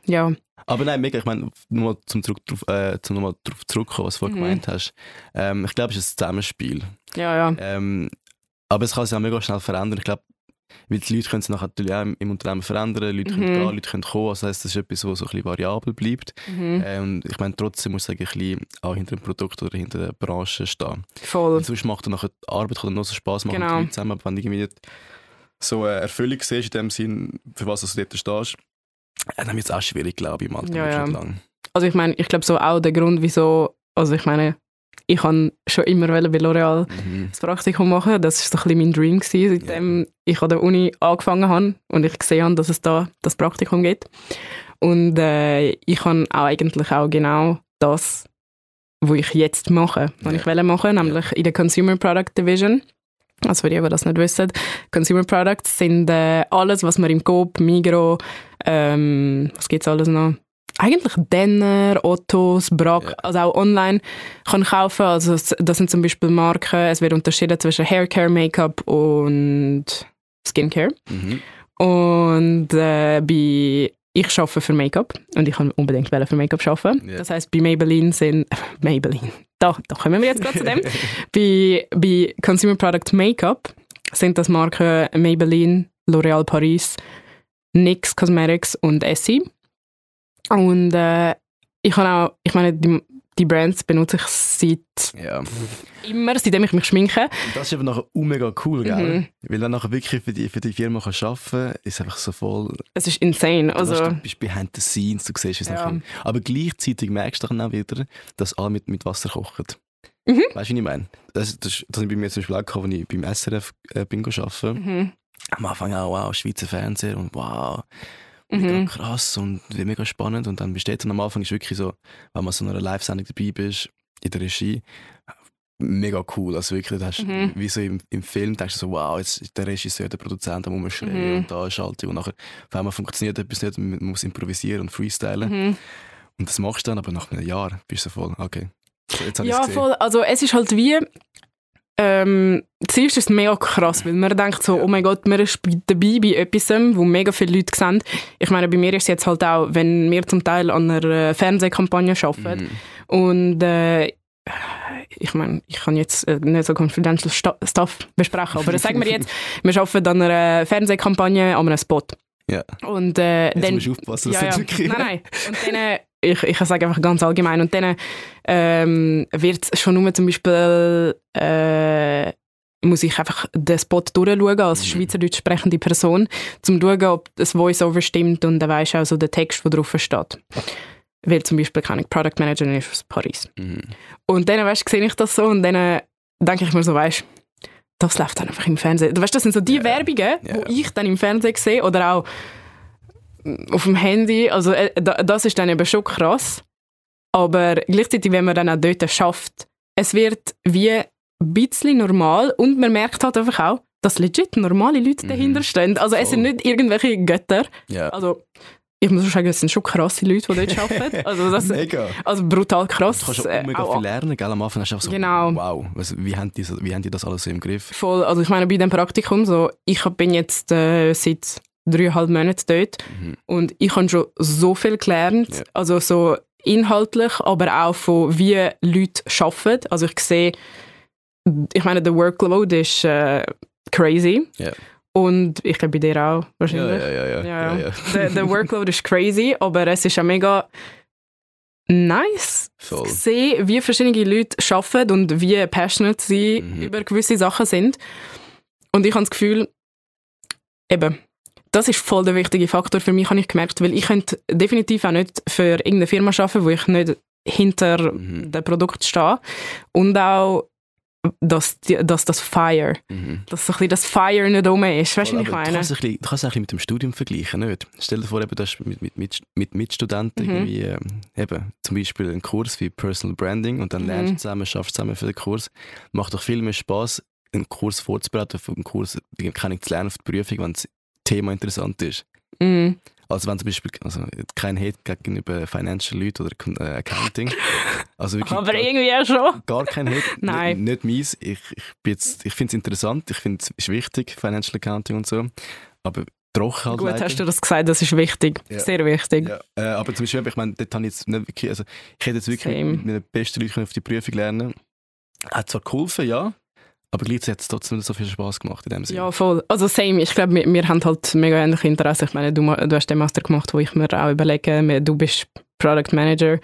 ja. Aber nein, mega, ich meine, nur zum, zurück, drauf, äh, zum nochmal darauf zurückkommen, was du vorhin mhm. gemeint hast. Ähm, ich glaube, es ist ein Zusammenspiel. Ja, ja. Ähm, aber es kann sich auch mega schnell verändern. Ich glaube, weil die Leute können sich natürlich auch im Unternehmen verändern, Leute mhm. können gehen, Leute können kommen. Also das heisst, das ist etwas, was so ein bisschen variabel bleibt. Mhm. Äh, und ich meine, trotzdem muss ich sagen, ein bisschen auch hinter dem Produkt oder hinter der Branche stehen. Voll. Und sonst macht dann nachher die Arbeit kann dann noch so Spass machen genau. mit Leuten zusammen. Aber wenn du irgendwie so eine Erfüllung siehst, in dem Sinn, für was du dort stehst, dann wird es auch schwierig, glaube ich, im Alter ja, ja. lang. Also ich meine, ich glaube so auch der Grund, wieso, also ich meine, ich kann schon immer bei L'Oreal mhm. das Praktikum machen. Das war so ein bisschen mein Dream, gewesen, seitdem ja. ich an der Uni angefangen habe und ich gesehen habe, dass es da das Praktikum gibt. Und äh, ich habe auch eigentlich auch genau das, was ich jetzt mache, was ja. ich will machen, nämlich ja. in der Consumer Product Division. Also für die, die das nicht wissen, Consumer Products sind äh, alles, was man im Coop, Migro, ähm, was gibt es alles noch? Eigentlich Denner, Ottos, Brack, ja. also auch online kann kaufen. Also das sind zum Beispiel Marken. Es wird unterschieden zwischen Haircare, Make-up und Skincare. Mhm. Und äh, bei ich arbeite für Make-up und ich kann unbedingt für Make-up arbeiten. Yeah. Das heißt, bei Maybelline sind Maybelline. Da, da kommen wir jetzt gerade zu dem. bei, bei Consumer Product Make-up sind das Marken Maybelline, L'Oréal Paris, NYX Cosmetics und Essie. Und äh, ich kann auch, ich meine, die, die Brands benutze ich seit ja. immer, seitdem ich mich schminke. Und das ist eben nachher mega cool, gell? Mhm. Weil dann nachher wirklich für die, für die Firma kann arbeiten kann, ist einfach so voll... Es ist insane. Also, du bist behind the scenes, du siehst es ja. nachher. Aber gleichzeitig merkst du dann auch wieder, dass alle mit, mit Wasser kochen. Mhm. Weißt du, was ich meine? Das, das, das, bei mir zum Beispiel auch als ich beim SRF äh, Bingo arbeite. Mhm. Am Anfang auch, wow, Schweizer Fernseher und wow mhm. krass und mega spannend. Und dann besteht dann am Anfang ist wirklich so, wenn man so in einer Live-Sendung dabei bist, in der Regie, mega cool. Also wirklich, hast, mhm. wie so im, im Film denkst du so, wow, jetzt ist der Regisseur, der Produzent, da muss man schreien mhm. und da schalten und nachher auf einmal funktioniert etwas nicht und man muss improvisieren und freestylen. Mhm. Und das machst du dann, aber nach einem Jahr bist du so voll, okay. So, ja, voll. Also es ist halt wie, ähm, zuerst ist es mega krass, weil man denkt so, oh mein Gott, man ist dabei bei etwas, wo mega viele Leute sehen. Ich meine, bei mir ist es jetzt halt auch, wenn wir zum Teil an einer Fernsehkampagne arbeiten mhm. und äh, ich meine, ich kann jetzt äh, nicht so confidential Stuff besprechen, aber sagen wir jetzt, wir arbeiten an einer Fernsehkampagne, an einem Spot. Ja. Und äh, jetzt dann, musst du aufpassen, dass ja, ja. Nein, nein. Und dann, äh, ich, ich sage einfach ganz allgemein, und dann ähm, wird es schon nur zum Beispiel äh, muss ich einfach den Spot durchschauen als mhm. Schweizerdeutsch sprechende Person, um zu schauen, ob das Voice-Over stimmt und dann weisst auch so der Text, der drauf steht weil zum Beispiel keine Product Managerin ist aus Paris. Mhm. Und dann weißt, sehe ich das so und dann äh, denke ich mir so, weißt das läuft dann einfach im Fernsehen. Du weißt, das sind so die yeah. Werbungen, yeah. wo ich dann im Fernsehen sehe oder auch auf dem Handy. Also äh, das ist dann eben schon krass. Aber gleichzeitig, wenn man dann auch dort schafft, es wird wie ein bisschen normal und man merkt halt einfach auch, dass legit normale Leute mhm. dahinter stehen. Also Voll. es sind nicht irgendwelche Götter. Yeah. Also ich muss sagen, es sind schon krasse Leute, die dort arbeiten. Also, das, mega. Also brutal krass. Du kannst auch mega äh, viel lernen, gell? Am Anfang hast du einfach so, genau. wow, wie, haben die, wie haben die das alles so im Griff? Voll, also ich meine, bei dem Praktikum, so, ich bin jetzt äh, seit dreieinhalb Monaten dort mhm. und ich habe schon so viel gelernt, yeah. also so inhaltlich, aber auch von wie Leute arbeiten. Also ich sehe, ich meine, der Workload ist äh, crazy. Yeah. Und ich glaube bei dir auch wahrscheinlich. Ja, ja, ja. ja. ja, ja. Der, der Workload ist crazy, aber es ist ja mega nice Voll. zu sehen, wie verschiedene Leute arbeiten und wie passionate sie mhm. über gewisse Sachen sind. Und ich habe das Gefühl, eben, das ist voll der wichtige Faktor für mich, habe ich gemerkt, weil ich könnte definitiv auch nicht für irgendeine Firma arbeiten, wo ich nicht hinter mhm. dem Produkt stehe und auch dass, dass das Fire, mhm. dass so ein das Fire nicht rum ist. Weißt du, was ich meine? Du kannst, es ein bisschen mit dem Studium vergleichen, nicht? Stell dir vor, eben, du hast mit, mit, mit, mit Mitstudenten mhm. irgendwie, äh, eben, zum Beispiel einen Kurs wie Personal Branding und dann mhm. lernst du zusammen, schaffst zusammen für den Kurs. Macht doch viel mehr Spaß, einen Kurs vorzubereiten, für einen Kurs kann ich zu lernen auf die Prüfung, wenn das Thema interessant ist. Mhm. Also wenn zum Beispiel, also kein Hate gegenüber Financial Leuten oder äh, Accounting. Also wirklich Aber gar, irgendwie auch schon. Gar kein Hate. Nein. Nicht meins. Ich, ich, ich finde es interessant, ich finde es wichtig, Financial Accounting und so. Aber trocken halt Gut, leider. hast du das gesagt, das ist wichtig. Ja. Sehr wichtig. Ja. Äh, aber zum Beispiel, ich meine, dort habe ich jetzt nicht wirklich, also ich hätte jetzt wirklich Same. mit den besten Leuten auf die Prüfung lernen Hat zwar geholfen, ja, aber gleichzeitig hat es trotzdem so viel Spaß gemacht in dem Sinne. Ja, voll. Also same. Ich glaube, wir, wir, haben halt mega ähnliche Interessen. Ich meine, du, du hast den Master gemacht, wo ich mir auch überlege, du bist Product Manager. Yeah.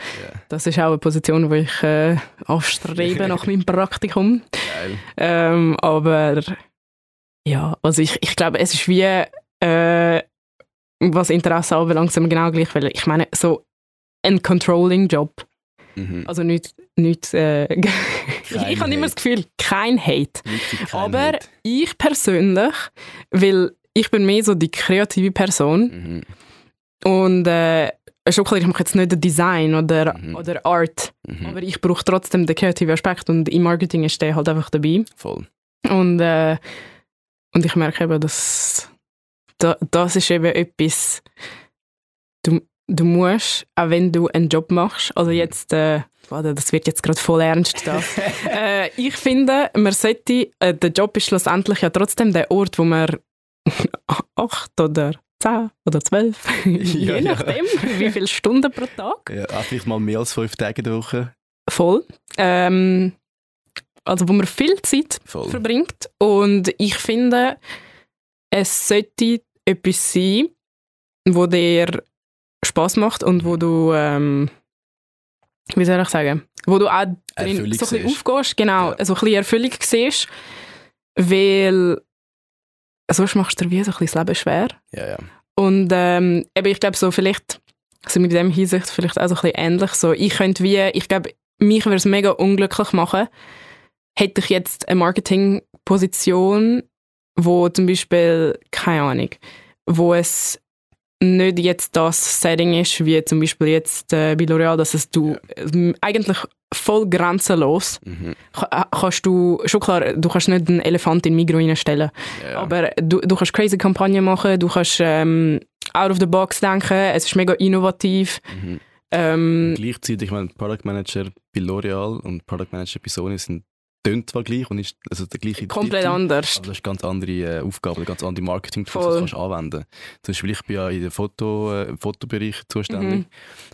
Das ist auch eine Position, die ich äh, anstrebe nach meinem Praktikum. Geil. Ähm, aber ja, also ich, ich glaube, es ist wie, äh, was Interesse sind wir genau gleich, weil ich meine, so ein Controlling-Job Mhm. Also nicht, nicht äh, ich habe immer das Gefühl, kein Hate. Kein Aber Hate. ich persönlich, weil ich bin mehr so die kreative Person mhm. und äh, schon klar, ich mache jetzt nicht Design oder, mhm. oder Art, mhm. aber ich brauche trotzdem den kreativen Aspekt und im Marketing ist der halt einfach dabei. Voll. Und, äh, und ich merke eben, dass da, das ist eben etwas, du, musst, auch wenn du einen Job machst, also mhm. jetzt, äh, das wird jetzt gerade voll ernst da. äh, ich finde, man sollte, äh, der Job ist schlussendlich ja trotzdem der Ort, wo man acht oder zehn oder zwölf, je nachdem, ja. wie viele Stunden pro Tag. Ja, vielleicht mal mehr als fünf Tage in der Woche. Voll. Ähm, also wo man viel Zeit Voll. verbringt und ich finde, es sollte etwas sein, wo dir Spaß macht und wo du, ähm, wie soll ich sagen, wo du auch drin so ein bisschen aufgehst, genau, ja. so ein bisschen Erfüllung siehst, weil sonst machst du dir wie so ein bisschen das Leben schwer. Ja, ja. Und ähm, eben, ich glaube so vielleicht, also mit dem Hinsicht vielleicht auch so ein bisschen ähnlich, so ich könnte wie, ich glaube, mich würde es mega unglücklich machen, hätte ich jetzt eine Marketingposition, wo zum Beispiel, keine Ahnung, wo es nicht jetzt das Setting ist, wie zum Beispiel jetzt äh, bei L'Oreal, dass es du ja. eigentlich voll grenzenlos. Mhm. kannst du, schon klar, du kannst nicht einen Elefant in Migros reinstellen, ja. aber du, du kannst crazy Kampagnen machen, du kannst ähm, out of the box denken, es ist mega innovativ. Mhm. Ähm, gleichzeitig, ich meine, Product Manager bei L'Oreal und Product Manager bei Sony sind tönt zwar gleich und ist also der gleiche Komplett Titel, anders. Aber das ist ganz andere äh, Aufgabe, ganz andere Marketing, die du kannst anwenden. Zum Beispiel ich bin ja in den Foto, äh, Fotobereich zuständig mhm.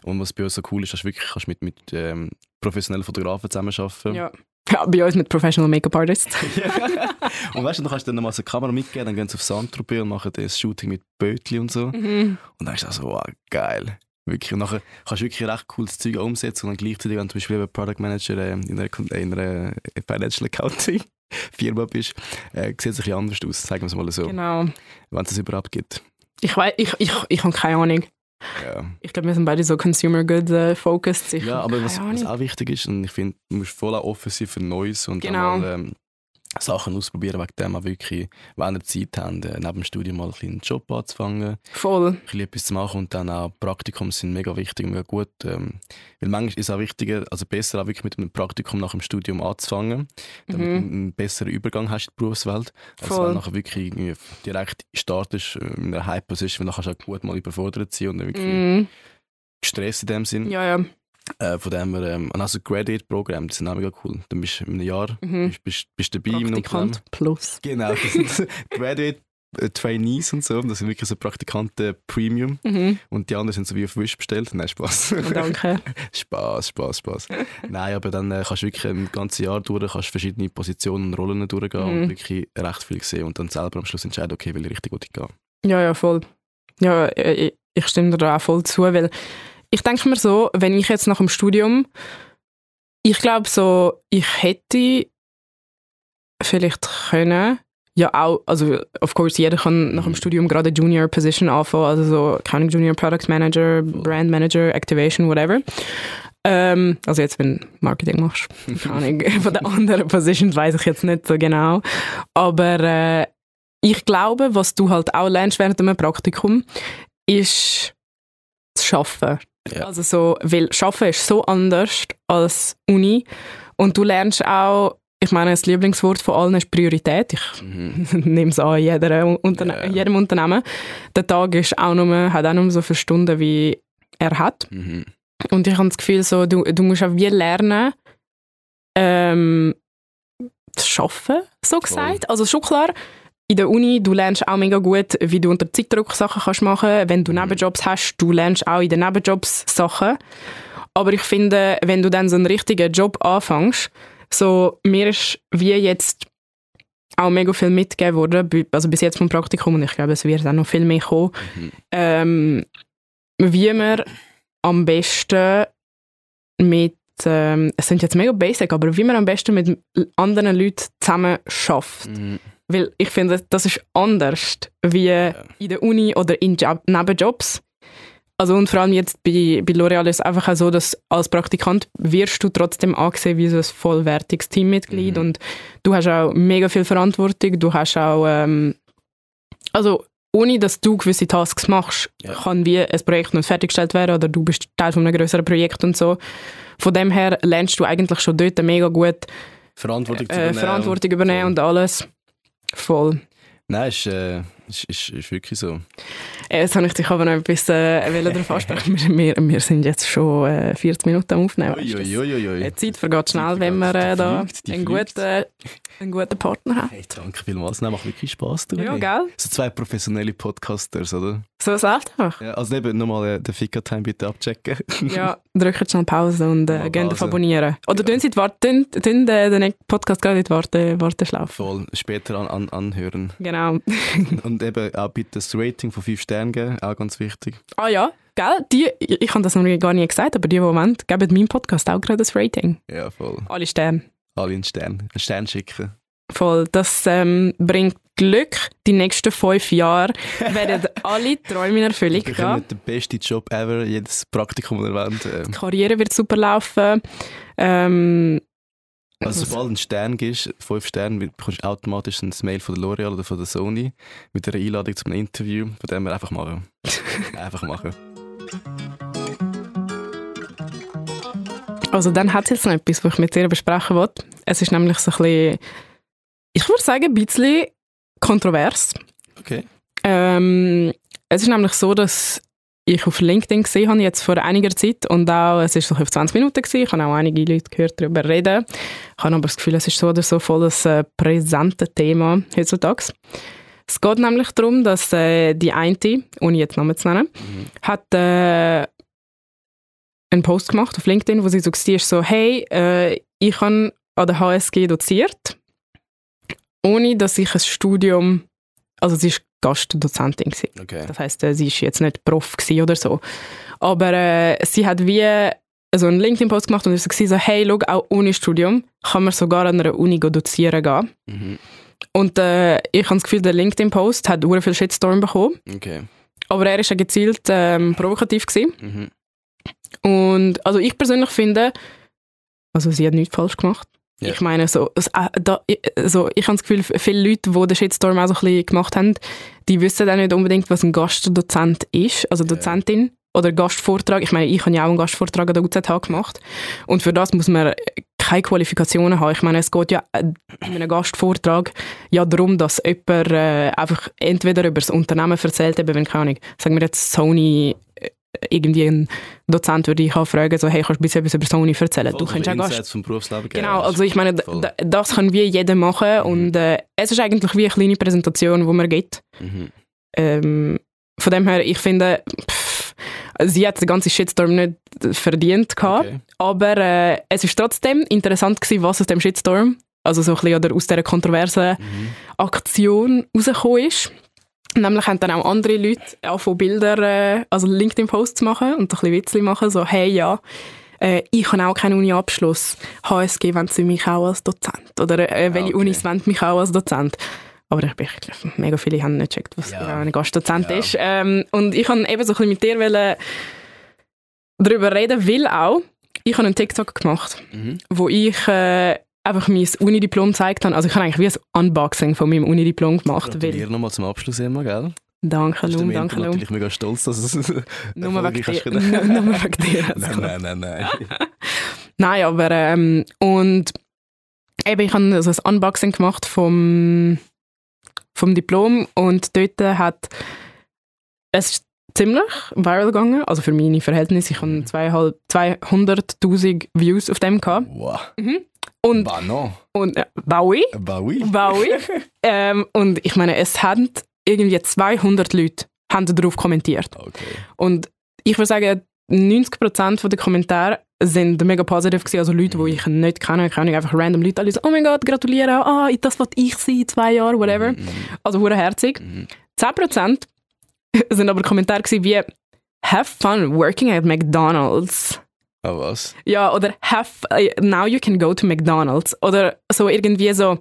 und was bei uns so cool ist, dass du wirklich kannst mit, mit ähm, professionellen Fotografen zusammenarbeiten. Ja. Ja, bei uns mit Professional Make-up Artists. und weißt du, du kannst dann nochmal so eine Kamera mitgeben, dann gehen sie auf Saint-Tropez und machen das Shooting mit Bötli und so. Mhm. Und dann ist das so, wow, geil. Wirklich. Und nachher kannst du wirklich recht cooles Zeug umsetzen und dann gleichzeitig, wenn du zum Beispiel Product Manager äh, in, einer, in einer Financial Accounting Firma bist, äh, sieht es ein bisschen anders aus, sagen wir es mal so. Genau. Wenn es überhaupt gibt. Ich weiß, ich, ich, ich habe keine Ahnung. Ja. Ich glaube, wir sind beide so Consumer Goods äh, focused. ja, aber was, was, auch wichtig ist, und ich finde, du musst voll offen sein für Neues und genau. Mal, ähm, Sachen ausprobieren, wegen dem auch wirklich, wenn ihr Zeit habt, äh, neben dem Studium mal einen Job anzufangen. Voll. Ein bisschen etwas zu machen und dann auch Praktikum sind mega wichtig, mega gut. Ähm, weil manchmal ist es auch wichtiger, also besser auch wirklich mit einem Praktikum nach dem Studium anzufangen, damit mhm. du einen besseren Übergang hast in die Berufswelt, als Voll. wenn du nachher wirklich direkt startest äh, in einer High-Position, weil dann kannst du auch gut mal überfordert sein und dann wirklich mhm. gestresst in dem Sinn. Ja, ja. Äh, von dem her, ähm, also Graduate-Programm, die sind auch mega cool. Dann bist du in einem Jahr mhm. bist, bist, bist dabei im Praktikant Plus. Genau, das sind Graduate äh, Trainees und so, das sind wirklich so Praktikanten Premium mhm. und die anderen sind so wie auf Wish bestellt. Nein, Spaß. Oh, danke. Spaß, Spaß, Spaß. Nein, aber dann äh, kannst du wirklich ein ganzes Jahr durch, kannst verschiedene Positionen und Rollen durchgehen mhm. und wirklich recht viel sehen und dann selber am Schluss entscheiden, okay, welche Richtung ich gehen. Ja, ja, voll. Ja, ich, ich stimme dir da auch voll zu, weil ich denke mir so, wenn ich jetzt nach dem Studium, ich glaube so, ich hätte vielleicht können, ja auch, also of course, jeder kann nach dem mhm. Studium gerade eine Junior Position anfangen, also so, keine Junior Product Manager, Brand Manager, Activation, whatever. Ähm, also jetzt, wenn du Marketing machst, keine Ahnung, von den anderen Positions weiß ich jetzt nicht so genau. Aber äh, ich glaube, was du halt auch lernst während einem Praktikum, ist zu arbeiten. Ja. Also so, weil Arbeiten ist so anders als Uni und du lernst auch, ich meine, das Lieblingswort von allen ist Priorität. Ich mhm. nehme es an, jeder Unterne yeah. jedem Unternehmen. Der Tag ist auch nur, hat auch nur so viele Stunden, wie er hat. Mhm. Und ich habe das Gefühl, so, du, du musst auch wie lernen, ähm, zu arbeiten, so gesagt. Cool. Also schon klar, in der Uni, du lernst auch mega gut, wie du unter Zeitdruck Sachen kannst machen. Wenn du mhm. Nebenjobs hast, du lernst auch in den Nebenjobs Sachen. Aber ich finde, wenn du dann so einen richtigen Job anfängst, so mir ist wie jetzt auch mega viel mitgegeben worden, also bis jetzt vom Praktikum und ich glaube, es wird auch noch viel mehr kommen, mhm. ähm, wie man am besten mit ähm, es sind jetzt mega basic, aber wie man am besten mit anderen Leuten zusammen schafft. Mhm. Weil ich finde, das ist anders wie ja. in der Uni oder in Job, Nebenjobs. Also und vor allem jetzt bei, bei L'Oreal ist es einfach auch so, dass als Praktikant wirst du trotzdem angesehen wie so ein vollwertiges Teammitglied mhm. und du hast auch mega viel Verantwortung, du hast auch, ähm, also ohne dass du gewisse Tasks machst, ja. kann wie ein Projekt nicht fertiggestellt werden oder du bist Teil von einem größeren Projekt und so. Von dem her lernst du eigentlich schon dort mega gut Verantwortung, äh, übernehmen, Verantwortung übernehmen und alles. Voll. Nein, ist, äh, ist, ist, ist wirklich so. Jetzt habe ich dich aber noch ein bisschen äh, darauf ansprechen. Wir, wir, wir sind jetzt schon äh, 40 Minuten am Aufnehmen. Ui, ui, ui, Die Zeit vergeht schnell, wenn man äh, da einen guten, einen guten Partner hat. Hey, danke vielmals. Das macht wirklich Spass. Ja, gell? So zwei professionelle Podcasters, oder? So ist einfach. Ja, also eben nochmal äh, den Fika-Time bitte abchecken. ja, drückt schnell Pause und äh, geht auf Abonnieren. Oder ja. tun Sie die Warte, tun, tun den Podcast gerade in die Warte, Warteschlaufe. Voll, später an, an, anhören. Genau. und eben auch bitte das Rating von 5 Sternen geben, auch ganz wichtig. Ah ja, gell? Die, ich habe das noch gar nicht gesagt, aber die im Moment geben meinem Podcast auch gerade das Rating. Ja, voll. Alle Sterne. Alle einen Stern. Einen Stern schicken. Voll. Das ähm, bringt Glück. Die nächsten fünf Jahre werden alle Träume in Erfüllung gehen. Wir den besten Job ever, jedes Praktikum erwähnt. Ähm. Die Karriere wird super laufen. Ähm, also sobald einen Stern gibst, fünf Sterne, bekommst du automatisch ein Mail von der L'Oreal oder von der Sony mit einer Einladung zu einem Interview, von dem wir einfach machen. einfach machen. Also dann hat es jetzt noch etwas, was ich mit dir besprechen wollte. Es ist nämlich so ein bisschen, ich würde sagen, ein bisschen kontrovers. Okay. Ähm, es ist nämlich so, dass ich auf LinkedIn gesehen habe, jetzt vor einiger Zeit, und auch, es ist so auf 20 Minuten gewesen, ich habe auch einige Leute gehört darüber reden. Ich habe aber das Gefühl, es ist so oder so voll das äh, präsente Thema heutzutage. Es geht nämlich darum, dass äh, die eine, ohne jetzt Namen zu nennen, mhm. hat äh, einen Post gemacht auf LinkedIn, wo sie so war, so, hey, äh, ich habe an der HSG doziert, ohne dass ich ein Studium, also sie ist Gastdozentin Okay. Das heißt, äh, sie ist jetzt nicht Prof oder so, aber äh, sie hat wie so einen LinkedIn-Post gemacht und ist so, so, hey, schau, auch ohne Studium kann man sogar an einer Uni dozieren gehen. Mhm. Und äh, ich habe das Gefühl, der LinkedIn-Post hat sehr viel Shitstorm bekommen. Okay. Aber er war ja gezielt ähm, provokativ. Mhm. Und also ich persönlich finde, also sie hat nichts falsch gemacht. Yeah. Ich meine, so, äh, da, so, ich habe das Gefühl, viele Leute, die den Shitstorm auch so ein bisschen gemacht haben, die wissen auch nicht unbedingt, was ein Gastdozent ist, also Dozentin. Oder Gastvortrag. Ich meine, ich habe ja auch einen Gastvortrag an der UZH gemacht. Und für das muss man keine Qualifikationen haben. Ich meine, es geht ja in einem Gastvortrag ja darum, dass jemand äh, einfach entweder über das Unternehmen erzählt, eben, wenn, keine Ahnung, sagen wir jetzt Sony äh, irgendwie ein Dozent würde ich auch fragen, so, hey, kannst du ein bisschen über Sony erzählen? Voll, du kannst ja Gast... vom Berufsleben geben. Genau, also ich meine, das kann wie jeder machen mhm. und äh, es ist eigentlich wie eine kleine Präsentation, die man gibt. Mhm. Ähm, von dem her, ich finde, pff, sie hat den ganzen Shitstorm nicht verdient okay. aber äh, es ist trotzdem interessant gewesen, was aus dem Shitstorm, also so ein bisschen aus dieser kontroversen mhm. Aktion rausgekommen ist. Nämlich haben dann auch andere Leute auch von Bildern, äh, also LinkedIn-Posts machen und ein bisschen Witzli machen, so hey ja, äh, ich habe auch keinen Uni-Abschluss, HSG wollen sie mich auch als Dozent oder äh, welche okay. Unis wollen mich auch als Dozent. Aber ich bin mega viele haben nicht gecheckt, was ja. ein Gastdozent ja. ist. Ähm, und ich kann eben so ein bisschen mit dir wollen, darüber reden, weil auch, ich habe einen TikTok gemacht, mhm. wo ich äh, einfach mein Unidiplom gezeigt habe. Also ich habe eigentlich wie ein Unboxing von meinem Unidiplom gemacht. Gratuliere nochmal zum Abschluss immer, gell? Danke, Lum, danke, Lum. Ich bin mega stolz, dass es Nur wegen dir. Nur wegen dir. Nein, nein, nein, nein. nein, aber ähm, und eben, ich habe also ein Unboxing gemacht vom vom Diplom und dort hat es ziemlich viral gegangen, also für meine Verhältnisse. Ich hatte 200'000 Views auf dem. Gehabt. Wow. Mhm. Und, Bano. und äh, Baui. Baui. Baui. ähm, und ich meine, es haben irgendwie 200 Leute haben darauf kommentiert. Okay. Und ich würde sagen, 90% der Kommentare sind mega positiv gewesen. Also Leute, die ich nicht kenne, ich kenne einfach random Leute, alle so, oh mein Gott, gratuliere, ah, das wollte ich sein, zwei Jahre, whatever. Mhm. Also hure herzig. Mhm. 10% sind aber Kommentare gewesen wie, have fun working at McDonald's. Oh, was? Ja, oder have, uh, now you can go to McDonald's. Oder so irgendwie so,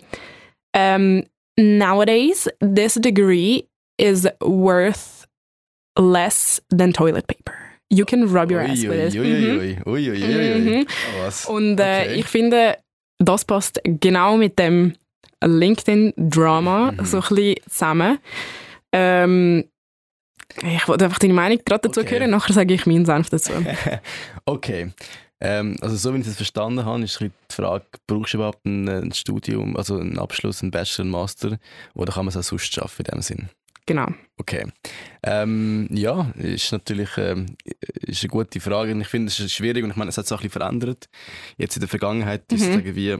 um, nowadays, this degree is worth less than toilet paper. You can rub your ass with it. Uiuiui. Mhm. Oh, Und äh, okay. ich finde, das passt genau mit dem LinkedIn-Drama mhm. so ein bisschen zusammen. Ähm, ich wollte einfach deine Meinung gerade dazu okay. hören, nachher sage ich meinen Senf dazu. okay. Ähm, also so wie ich es verstanden habe, ist die Frage, brauchst du überhaupt ein, ein, Studium, also einen Abschluss, einen Bachelor, einen Master, oder kann man es auch sonst schaffen in dem Sinn? Genau. Okay. Ähm, ja, ist natürlich ähm, ist eine gute Frage. Ich finde, es ist schwierig und ich meine, es hat sich auch ein bisschen verändert. Jetzt in der Vergangenheit mhm. ist es mhm. irgendwie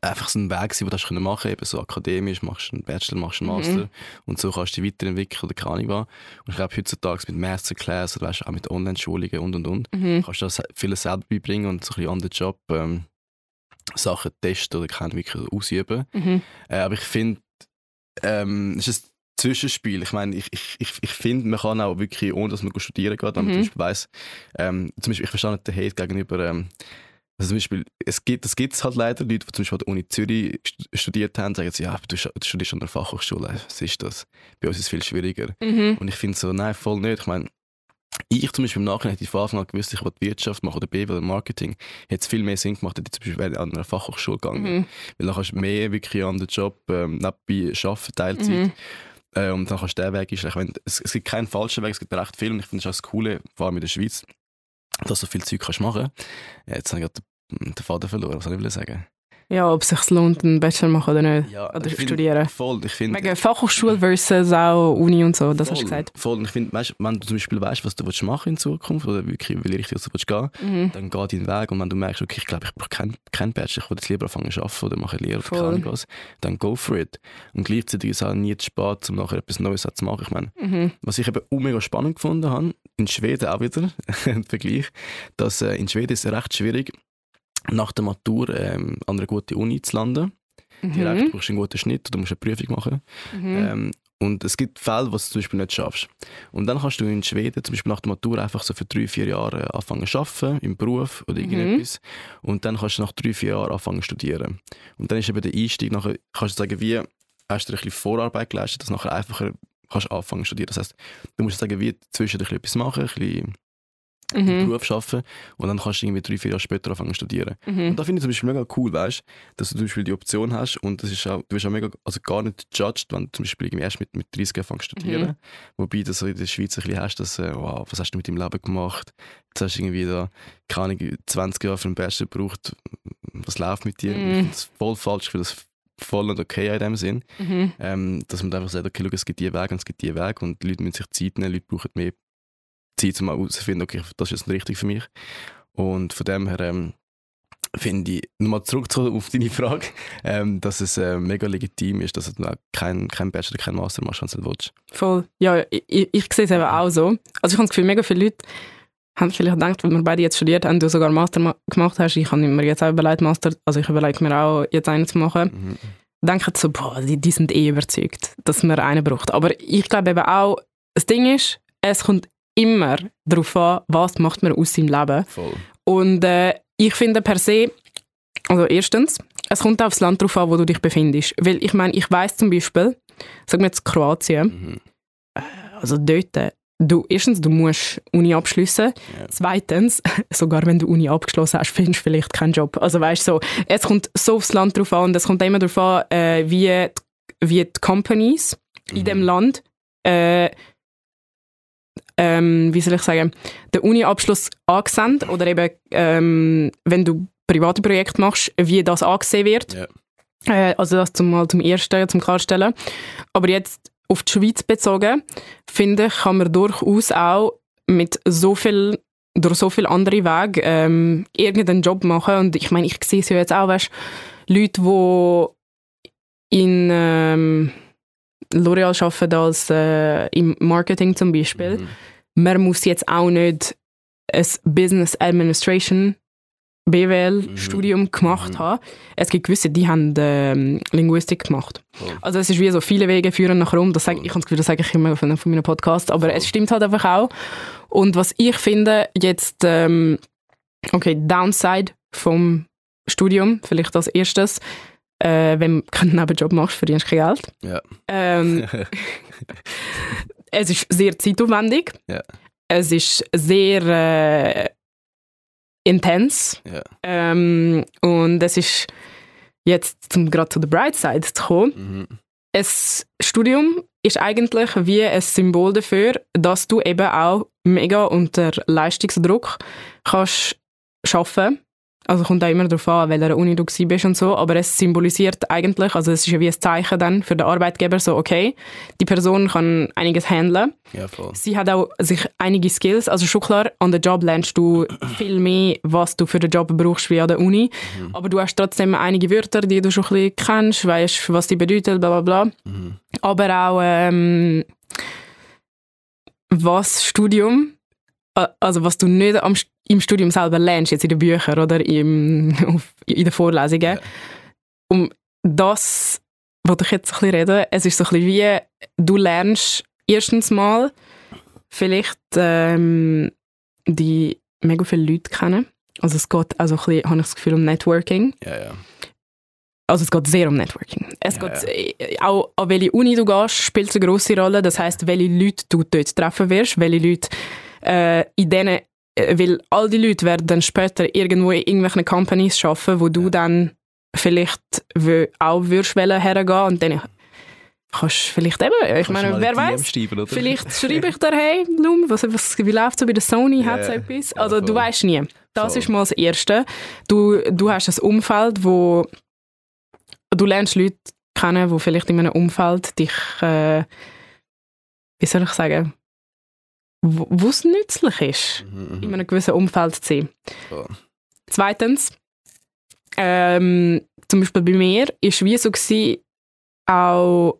einfach so ein Weg, den du machen kannst, eben so akademisch, machst einen Bachelor, machst einen mhm. Master mhm. und so kannst du dich weiterentwickeln oder keine Ahnung was. Und ich glaube, heutzutage mit Masterclass oder weißt, auch mit Online-Schulungen und und und, mhm. kannst du das vieles selber beibringen und so ein bisschen an den Job ähm, Sachen testen oder keine wirklich ausüben. Mhm. Äh, aber ich finde, ähm, es ist Zwischenspiel. Ich meine, ich, ich, ich, ich finde, man kann auch wirklich, ohne dass man studieren geht, wenn man mhm. zum Beispiel weiss, ähm, zum Beispiel, ich verstehe nicht den Hate gegenüber, ähm, also zum Beispiel, es gibt es gibt's halt leider Leute, die zum Beispiel an der Uni Zürich studiert haben, sagen sie, ja, du, du studierst an der Fachhochschule, was ist das? Bei uns ist es viel schwieriger. Mhm. Und ich finde so, nein, voll nicht. Ich meine, ich zum Beispiel im Nachhinein hätte ich von Anfang an gewusst, ich will Wirtschaft machen oder BWL oder Marketing, hätte es viel mehr Sinn gemacht, hätte ich zum Beispiel an einer Fachhochschule gegangen. Mhm. Weil dann kannst du mehr wirklich an den Job ähm, nebenbei arbeiten, Teilzeit. Mhm. Äh, und dann kannst du den Weg einschlagen. Es, es gibt keinen falschen Weg, es gibt recht viel und ich finde das auch das Coole, vor allem in der Schweiz, dass du so viel Zeug kannst machen. Jetzt habe ich gerade den Faden verloren, was soll ich sagen? Ja, ob es sich lohnt, einen Bachelor machen oder nicht. Ja, oder studieren. Voll, ich finde... Wegen Fachhochschule versus auch Uni und so, das voll, hast du gesagt. Voll, und ich finde, wenn du zum Beispiel weißt, was du willst machen in Zukunft oder wirklich, welche Richtung du willst gehen, mhm. dann geh deinen Weg und wenn du merkst, okay, ich glaube, ich brauche keinen kein Bachelor, ich will jetzt lieber anfangen zu arbeiten oder mache Lehre oder keine was, dann go for it. Und gleichzeitig ist es auch nie zu spät, um nachher etwas Neues zu machen. Ich meine, mhm. was ich eben mega spannend gefunden habe, in Schweden auch wieder, im Vergleich, dass äh, in Schweden ist es recht schwierig, nach der Matur ähm, an einer guten Uni zu landen. Mhm. Direkt brauchst du einen guten Schnitt oder musst eine Prüfung machen. Mhm. Ähm, und es gibt Fälle, wo du zum Beispiel nicht schaffst. Und dann kannst du in Schweden zum Beispiel nach der Matur einfach so für drei, vier Jahre anfangen zu arbeiten, im Beruf oder mhm. irgendetwas. Mhm. Und dann kannst du nach drei, vier Jahren anfangen zu studieren. Und dann ist eben der Einstieg, nachher kannst du sagen, wie hast du ein bisschen Vorarbeit geleistet, dass du nachher einfacher kannst anfangen zu studieren. Das heißt, du musst sagen, wie zwischendurch etwas machen, ein bisschen mhm. im Beruf arbeiten und dann kannst du irgendwie drei, vier Jahre später anfangen zu studieren. Mhm. Und da finde ich zum Beispiel mega cool, weißt, dass du zum Beispiel die Option hast und das ist auch, du bist auch mega, also gar nicht judged, wenn du zum Beispiel irgendwie erst mit, mit 30 anfängst zu studieren. Mhm. Wobei du so in der Schweiz ein bisschen hast, dass, äh, wow, was hast du mit deinem Leben gemacht? Jetzt hast du irgendwie da, keine Ahnung, 20 Jahre für einen Bachelor gebraucht. Was läuft mit dir? Mhm. Ich finde das voll falsch, ich finde das voll und okay in dem Sinn. Mhm. Ähm, dass man einfach sagt, okay, schau, es gibt die Weg und es gibt die Weg und die Leute müssen sich Zeit nehmen, Leute brauchen mehr Zeit, um herauszufinden, okay, das ist jetzt richtig für mich. Und von dem her ähm, finde ich, nochmal zurück auf deine Frage, ähm, dass es äh, mega legitim ist, dass du kein, kein Bachelor, kein Master machst, wenn du willst. Voll. Ja, ich, ich sehe es eben auch so. Also ich habe das Gefühl, mega viele Leute haben vielleicht gedacht, wenn wir beide jetzt studiert haben, du sogar Master ma gemacht hast, ich habe mir jetzt auch überlegt, Master, also ich überlege mir auch, jetzt einen zu machen. Mhm. Denken so, boah, die, die sind eh überzeugt, dass man einen braucht. Aber ich glaube eben auch, das Ding ist, es kommt immer darauf an, was macht man aus seinem Leben. Voll. Und äh, ich finde per se, also erstens, es kommt aufs Land darauf an, wo du dich befindest. Weil ich meine, ich weiß zum Beispiel, sagen wir jetzt Kroatien, mhm. Äh, also dort, du, erstens, du musst Uni abschließen. Ja. Zweitens, sogar wenn du Uni abgeschlossen hast, findest du vielleicht keinen Job. Also weißt so, es kommt so aufs Land drauf an und es kommt immer darauf an, äh, wie, die, wie die Companies mhm. in dem Land äh, ähm, wie soll ich sagen, den Uni-Abschluss angesehen oder eben, ähm, wenn du private Projekte machst, wie das angesehen wird. Yeah. Äh, also das zum, mal zum Ersten, zum Klarstellen. Aber jetzt auf die Schweiz bezogen, finde ich, kann man durchaus auch mit so viel durch so viele andere Wege ähm, irgendeinen Job machen. Und ich meine, ich sehe es ja jetzt auch, weißt, Leute, die in ähm, L'Oreal arbeiten als äh, im Marketing zum Beispiel. Mhm. Man muss jetzt auch nicht ein Business Administration BWL-Studium mhm. gemacht mhm. haben. Es gibt gewisse, die haben ähm, Linguistik gemacht. Oh. Also es ist wie so, viele Wege führen nach Rom. Das sage, oh. Ich habe das Gefühl, das sage ich immer von, von meinem Podcast, aber oh. es stimmt halt einfach auch. Und was ich finde, jetzt, ähm, okay, Downside vom Studium, vielleicht als erstes, äh, wenn du keinen Nebenjob machst, verdienst du kein Geld. Ja. Ähm, es ist sehr zeitaufwendig. Ja. Es ist sehr äh, intens. Ja. Ähm, und es ist jetzt, um gerade zu der Bright Side zu kommen, mhm. ein Studium ist eigentlich wie ein Symbol dafür, dass du eben auch mega unter Leistungsdruck kannst arbeiten also kommt auch immer darauf an, welcher Uni du bist und so, aber es symbolisiert eigentlich, also es ist ja wie ein Zeichen dann für den Arbeitgeber, so okay, die Person kann einiges handeln. Ja, voll. Sie hat auch sich einige Skills, also schon klar, an der Job lernst du viel mehr, was du für den Job brauchst wie an der Uni, mhm. aber du hast trotzdem einige Wörter, die du schon ein bisschen kennst, weißt, was die bedeuten, bla bla bla. Mhm. Aber auch ähm, was Studium also was du nicht am, im Studium selber lernst, jetzt in den Büchern oder im, auf, in den Vorlesungen. Ja. Um das wollte ich jetzt ein bisschen reden. Es ist so ein bisschen wie, du lernst erstens mal vielleicht ähm, die mega viele Leute kennen. Also es geht also ein bisschen, habe ich das Gefühl, um Networking. Ja, ja. Also es geht sehr um Networking. Es ja, geht ja. auch an welche Uni du gehst, spielt eine große Rolle. Das heißt, welche Leute du dort treffen wirst, welche Leute äh, in denen, äh, weil all die Leute werden dann später irgendwo in irgendwelchen Companies arbeiten, wo du dann vielleicht auch würdest hergehen und dann kannst vielleicht eben, ich meine, wer weiß, vielleicht schreibe ich dir, hey, Lum, was, was, wie läuft so bei der Sony, hat so etwas? Also ja, du weißt nie. Das voll. ist mal das Erste. Du, du hast ein Umfeld, wo du lernst Leute kennen, die vielleicht in einem Umfeld dich, äh, wie soll ich sagen, wo es nützlich ist, mhm, mhm, in einem gewissen Umfeld zu sein. Oh. Zweitens, ähm, zum Beispiel bei mir, war wie so gewesen, auch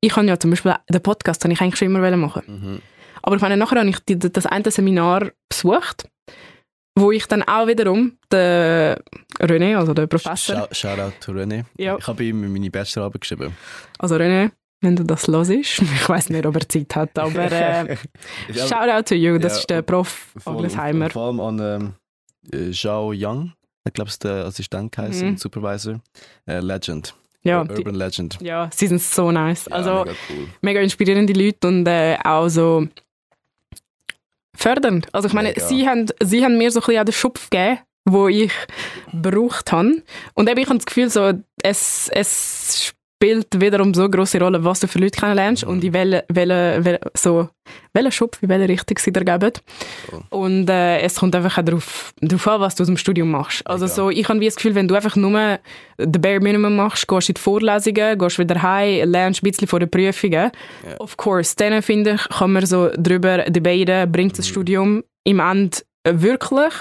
ich habe ja zum Beispiel den Podcast den ich eigentlich schon immer machen mhm. Aber ich meine, nachher habe ich die, das eine Seminar besucht, wo ich dann auch wiederum den René, also den Professor... Shoutout to René. Ja. Ich habe ihm meine Bachelorarbeit geschrieben. Also René, wenn du das hörst, ich weiß nicht, ob er Zeit hat, aber äh, Shoutout to you, das ja, ist der Prof Aglesheimer. Vor allem an ähm, äh, Zhao Yang, ich glaube, es der Assistent heißt, mhm. Supervisor. Äh, Legend. Ja, Urban die, Legend. Ja, sie sind so nice. Ja, also mega, cool. mega, inspirierende Leute und äh, auch so fördernd. Also ich meine, sie haben, sie haben mir so ein bisschen den Schupf gegeben, wo ich gebraucht habe. Und eben, ich habe das Gefühl, so, es, es spielt wiederum so eine grosse Rolle, was du für Leute kennenlernst mhm. und in welche, welche, welche, so, welchen Schub, in welche Richtung sie dir geben. Oh. Und äh, es kommt einfach auch darauf, darauf an, was du aus dem Studium machst. Also so, ich habe das Gefühl, wenn du einfach nur den Bare Minimum machst, gehst in die Vorlesungen, gehst wieder heim, lernst ein bisschen vor den Prüfungen, yeah. of course, dann finde ich, kann man so darüber debaten, bringt das mhm. Studium im Ende wirklich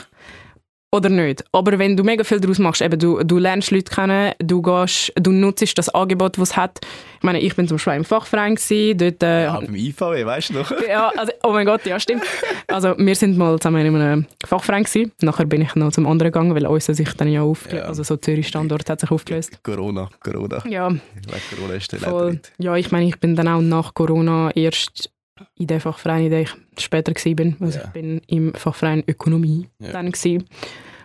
oder nicht. Aber wenn du mega viel daraus machst, eben du, du lernst Leute kennen, du, gehst, du nutzt das Angebot, das es hat. Ich meine, ich bin zum Beispiel im Fachverein gewesen, dort... Äh, ja, beim IVW, weißt du noch? ja, also, oh mein Gott, ja, stimmt. Also wir sind mal zusammen in einem Fachverein gewesen. Nachher bin ich noch zum anderen gegangen, weil uns sich dann ja aufgelöst, ja. also so Zürich-Standort hat sich aufgelöst. Corona, Corona. Ja. Ich weiß, Corona ist der Voll. Ja, ich meine, ich bin dann auch nach Corona erst in dem Fachverein, in dem ich später war. Also yeah. ich bin im Fachverein Ökonomie yeah. dann gewesen.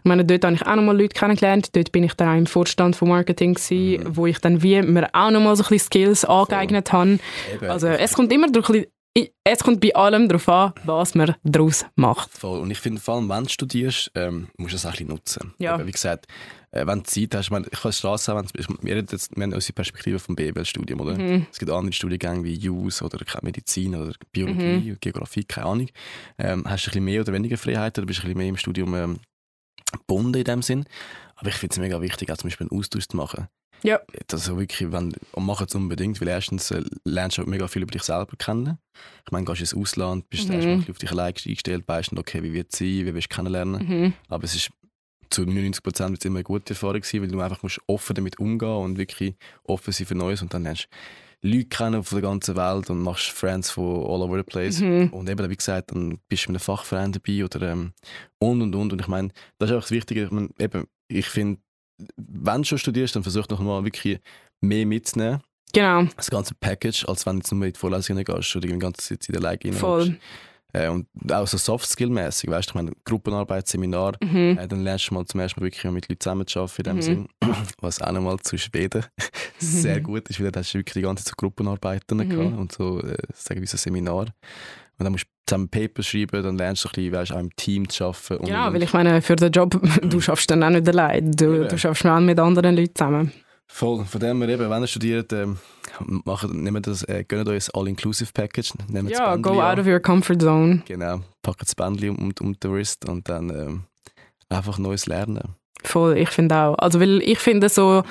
Ich meine, dort habe ich auch nochmal Leute kennengelernt. Dort bin ich dann auch im Vorstand von Marketing gewesen, mhm. wo ich dann wie mir auch nochmal so ein bisschen Skills angeeignet habe. Also es kommt immer durch ein es kommt bei allem darauf an, was man daraus macht. Voll. Und ich finde, vor allem, wenn du studierst, ähm, musst du das auch ein bisschen nutzen. Ja. Aber wie gesagt, äh, wenn du Zeit hast, ich, meine, ich kann Straße haben, wir, jetzt, wir haben unsere Perspektive vom BWL-Studium, oder? Mhm. Es gibt andere Studiengänge wie Jus oder Medizin oder Biologie, mhm. Geografie, keine Ahnung. Ähm, hast du ein bisschen mehr oder weniger Freiheit oder bist du ein bisschen mehr im Studium ähm, gebunden in dem Sinn. Aber ich finde es mega wichtig, auch zum Beispiel einen Austausch zu machen. Ja. Also wirklich, wenn, und mach es unbedingt, weil erstens äh, lernst du mega viel über dich selber kennen. Ich meine, gehst ins Ausland, bist mhm. erstmal auf dich allein eingestellt, weißt du, okay, wie wird es sein, wie willst du kennenlernen. Mhm. Aber es ist zu 99 Prozent immer eine gute Erfahrung gewesen, weil du einfach musst offen damit umgehen und wirklich offen sein für Neues und dann lernst Leute kennen von der ganzen Welt und machst Friends von all over the place. Mhm. Und eben, wie gesagt, dann bist du mit einem Fachverein dabei oder ähm, und und und. Und ich meine, das ist auch das Wichtige. Ich, mein, eben, ich finde, wenn du schon studierst, dann versuch noch mal wirklich mehr mitzunehmen. Genau. Das ganze Package, als wenn du jetzt nur in die Vorlesungen gehst oder die ganze Zeit in der Leiche Voll. Äh, und auch so Soft-Skill-mäßig, weißt du, ich meine, Gruppenarbeit, Seminar, mhm. äh, dann lernst du mal zum ersten Mal wirklich mit Leuten zusammenzuarbeiten in dem mhm. Sinn, was auch nochmal zu Schweden sehr gut ist, weil da hast du wirklich die ganze Zeit so Gruppenarbeiten mhm. gehabt und so, äh, sagen wir so Seminar. Und dann musst du zusammen Paper schreiben, dann lernst du ein bisschen, weißt, auch im Team zu arbeiten. Genau, weil ich meine, für den Job, du schaffst dann auch nicht allein, du, ja. du schaffst auch mit anderen Leuten zusammen. Voll, von dem her eben, wenn ihr studiert, ähm, machen, nehmt das, äh, gönnt euch ein All-Inclusive-Package. Ja, go out of your comfort zone. Genau, packt das Bändchen um, um, den Wrist und dann ähm, einfach Neues lernen. Voll, ich finde auch. Also, weil ich finde so,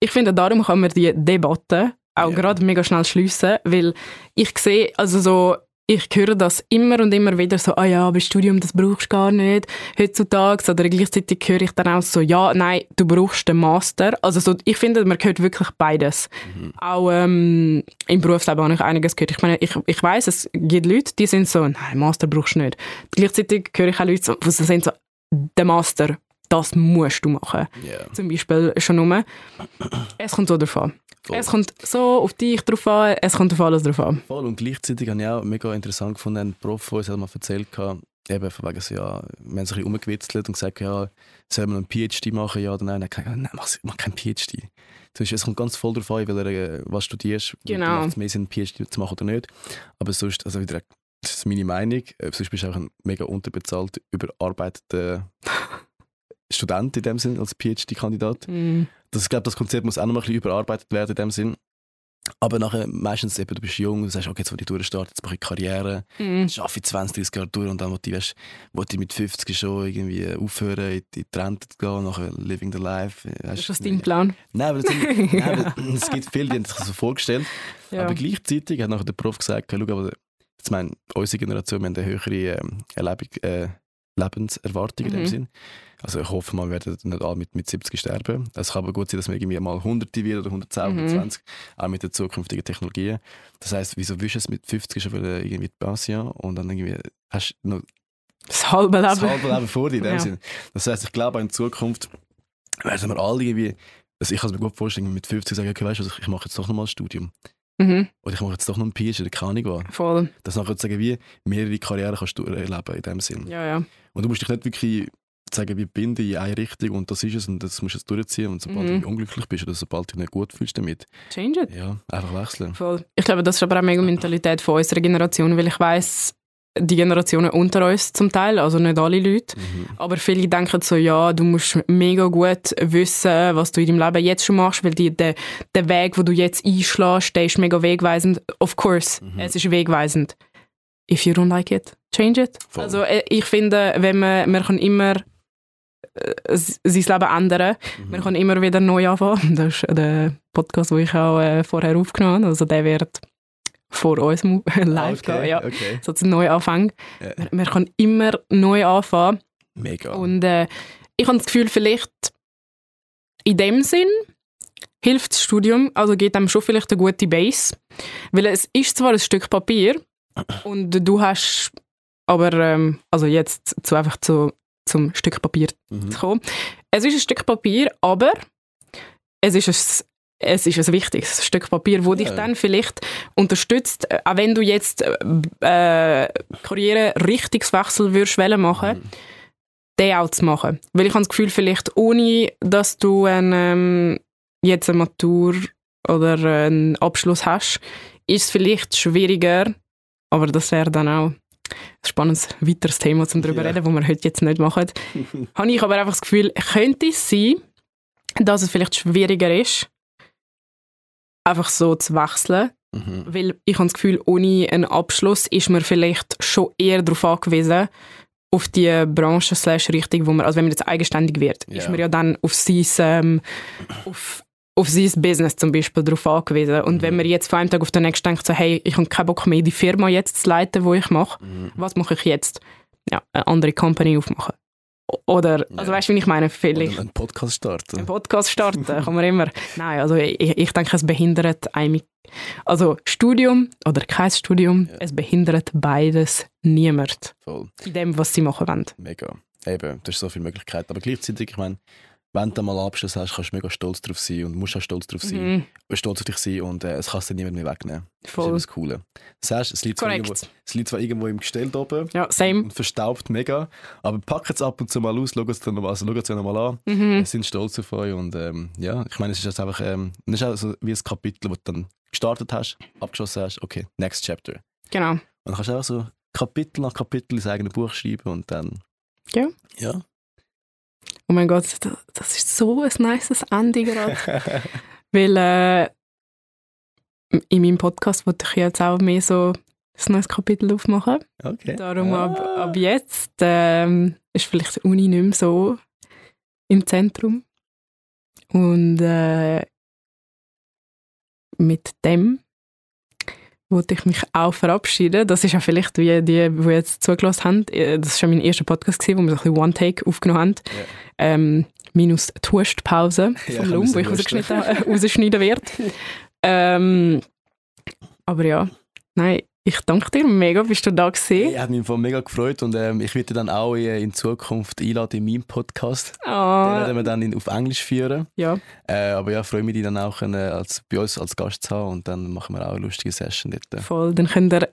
ich finde, darum kann man die Debatte auch ja. gerade mega schnell schliessen, weil ich sehe, also so, ich höre das immer und immer wieder so, ah ja, aber Studium, das brauchst du gar nicht heutzutage. Oder gleichzeitig höre ich dann auch so, ja, nein, du brauchst den Master. Also so, ich finde, man hört wirklich beides. Mhm. Auch ähm, im Berufsleben habe ich einiges gehört. Ich meine, ich, ich weiß, es gibt Leute, die sind so, nein, Master brauchst du nicht. Gleichzeitig höre ich auch Leute, die sind so, der Master, das musst du machen. Yeah. Zum Beispiel schon nur. Es kommt so davon. Voll. Es kommt so auf dich drauf an, es kommt auf alles drauf an. Voll, und gleichzeitig habe ich auch mega interessant gefunden, ein Prof, der uns mal erzählt hat, eben von wegen so, ja, wir haben sich ein bisschen umgewitzelt und gesagt, ja, soll man einen PhD machen, ja oder nein? Dann habe nein, mach, mach keinen PhD. Es kommt ganz voll darauf an, weil, äh, was du studierst. Genau. Macht es mehr Sinn, einen PhD zu machen oder nicht. Aber sonst, also wieder, das ist meine Meinung, äh, sonst bist du auch ein mega unterbezahlt, überarbeiteter Student in dem Sinn, als PhD-Kandidat. Mm. Das, ich glaube, das Konzept muss auch noch mal ein bisschen überarbeitet werden in dem Sinn. Aber nachher, meistens eben, du bist jung, du sagst, okay, jetzt will ich durchstarten, jetzt mache ich Karriere, Mhm. jetzt arbeite ich 20, 30 Jahre durch und dann will ich, weißt, will ich mit 50 schon irgendwie aufhören, in die Rente zu gehen, nachher living the life. Das ist das dein Plan? Nein, aber das, nein, aber es gibt viele, die haben sich das so vorgestellt. Ja. Aber gleichzeitig hat nachher der Prof gesagt, schau, aber jetzt meine, unsere Generation, wir haben eine höhere ähm, Erlebung, äh, Lebenserwartung in dem Mhm. Sinn. Also ich hoffe, wir werden nicht alle mit, mit 70 sterben. Es kann aber gut sein, dass wir irgendwie mal 100 wird oder 110, Mhm. 120, auch mit den zukünftigen Technologien. Das heisst, wieso willst du es mit 50 schon wieder irgendwie Pension und dann irgendwie hast du noch Das halbe das Leben. halbe Leben vor dir in dem Ja. Das heisst, ich glaube, in Zukunft werden wir alle irgendwie, also ich kann es mir gut vorstellen, mit 50 sagen, okay, weißt du, ich mache jetzt doch nochmal ein Studium. Mhm. Oder ich mache jetzt doch noch einen PhD, oder keine Ahnung was. Voll. Das nachher sagen, wie mehrere Karrieren kannst du erleben in dem Sinn. Ja, ja. Und du musst dich nicht wirklich sagen, wie binden in eine Richtung und das ist es und das musst du jetzt durchziehen und sobald Mhm. du unglücklich bist oder sobald du dich nicht gut fühlst damit, Change it. ja, einfach wechseln. Voll. Ich glaube, das ist aber auch mega Mentalität von unserer Generation, weil ich weiß die Generationen unter uns zum Teil, also nicht alle Leute, Mhm. aber viele denken so, ja, du musst mega gut wissen, was du in deinem Leben jetzt schon machst, weil die, der, der Weg, wo du jetzt einschlägst, der ist mega wegweisend. Of course, Mhm. es ist wegweisend. If you don't like it, change it. Voll. Also äh, ich finde, wenn man, man kann immer sein Leben ändern. Mhm. Man kann immer wieder neu anfangen. Das ist der Podcast, den ich auch äh, vorher aufgenommen habe. Also der wird vor uns live okay, gehen. Ja. okay. So zum Neuanfang. Ja. Man, man kann immer neu anfangen. Mega. Und äh, ich habe das Gefühl, vielleicht in dem Sinn hilft das Studium, also gibt einem schon vielleicht eine gute Base. Weil es ist zwar ein Stück Papier und du hast aber, ähm, also jetzt zu einfach zu, zum Stück Papier Mhm. zu kommen. Es ist ein Stück Papier, aber es ist ein, es ist ein wichtiges Stück Papier, wo dich Ja. dann vielleicht unterstützt, äh, auch wenn du jetzt äh, äh, Karriere-Richtungswechsel würdest machen, Mhm. den auch zu machen. Weil ich habe das Gefühl, vielleicht ohne, dass du ein, ähm, jetzt eine Matur oder einen Abschluss hast, ist es vielleicht schwieriger, aber das wäre dann auch spannendes weiteres Thema, um darüber Ja. reden, wo wir heute jetzt nicht machen. habe ich aber einfach das Gefühl, könnte es sein, dass es vielleicht schwieriger ist, einfach so zu wechseln, Mhm. weil ich habe das Gefühl, ohne einen Abschluss ist man vielleicht schon eher darauf angewiesen, auf die Branche slash Richtung, wo man, also wenn man jetzt eigenständig wird, Ja. ist man ja dann auf sein, ähm, auf, auf sein Business zum Beispiel darauf angewiesen. Und wenn Mhm. man jetzt von einem Tag auf den nächsten denkt, so, hey, ich habe keinen Bock mehr, die Firma jetzt zu leiten, wo ich mache, Mhm. was mache ich jetzt? Ja, eine andere Company aufmachen. Oder, also Ja. weißt du, wie ich meine? Vielleicht Oder einen Podcast starten. einen Podcast starten, kann man immer. Nein, also ich, ich denke, es behindert einem. Also Studium oder kein Studium, Ja. es behindert beides niemand Voll. in dem, was sie machen wollen. Mega. Eben, du hast so viele Möglichkeiten. Aber gleichzeitig, ich meine, wenn du mal Abschluss hast, kannst du mega stolz drauf sein und musst auch stolz drauf sein. Mhm, stolz auf dich sein und äh, es kannst dir niemand mehr wegnehmen. Das ist voll. das Coole. Das heißt, es liegt, zwar irgendwo, es liegt zwar irgendwo im Gestell oben Ja, same. und verstaubt mega, aber packt es ab und zu mal aus, schaut es dann nochmal, also nochmal an. Mhm. Wir sind stolz auf euch und ähm, ja, ich meine, es ist jetzt einfach ähm, es ist auch so wie ein Kapitel, das du dann gestartet hast, abgeschlossen hast, okay, next chapter. Genau. Und dann kannst du auch so Kapitel nach Kapitel ins eigene Buch schreiben und dann... Ja. Ja. Oh mein Gott, das, das ist so ein nices Ende gerade. Weil äh, in meinem Podcast wollte ich jetzt auch mehr so ein neues Kapitel aufmachen. okay. Darum ab, Ah. ab jetzt ähm, ist vielleicht die Uni nicht mehr so im Zentrum. Und äh, mit dem wollte ich mich auch verabschieden. Das ist ja vielleicht, wie die, die jetzt zugelassen haben, äh, das war schon mein erster Podcast, gewesen, wo wir so ein bisschen One-Take aufgenommen haben. Ja. Ähm, minus die Hustpause Ja, vom Lum, wo ich äh, rausschneiden werde. ähm, aber ja, nein, ich danke dir mega, bist du da gewesen. Ich habe mich mega gefreut und ähm, ich werde dich dann auch in, in Zukunft einladen in meinem Podcast. Den Ah, werden wir dann in, auf Englisch führen. ja, Äh, aber ja, freue mich, dich dann auch äh, als, bei uns als Gast zu haben und dann machen wir auch eine lustige Session dort. voll. Dann könnt ihr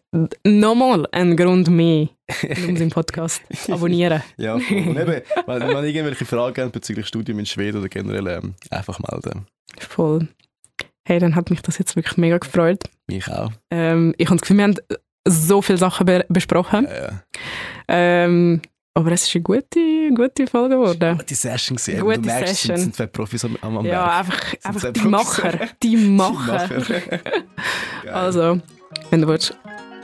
nochmal einen Grund mehr in unserem Podcast abonnieren. Ja, voll. und eben, wenn, wenn irgendwelche Fragen habt bezüglich Studium in Schweden oder generell, ähm, einfach melden. Voll. Hey, dann hat mich das jetzt wirklich mega gefreut. Mich auch. Ähm, ich habe das Gefühl, wir haben so viele Sachen be besprochen. Ja, ja. Ähm, Aber es ist eine gute, gute Folge geworden. Gute Session gewesen. Gute du merkst, Session. Es sind zwei Profis am, am Werk. Ja, einfach, einfach die. Macher. Die Macher. Geil. also, wenn du willst,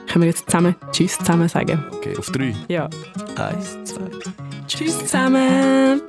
können wir jetzt zusammen Tschüss zusammen sagen. Okay, auf drei. Ja. Eins, zwei. Tschüss zusammen.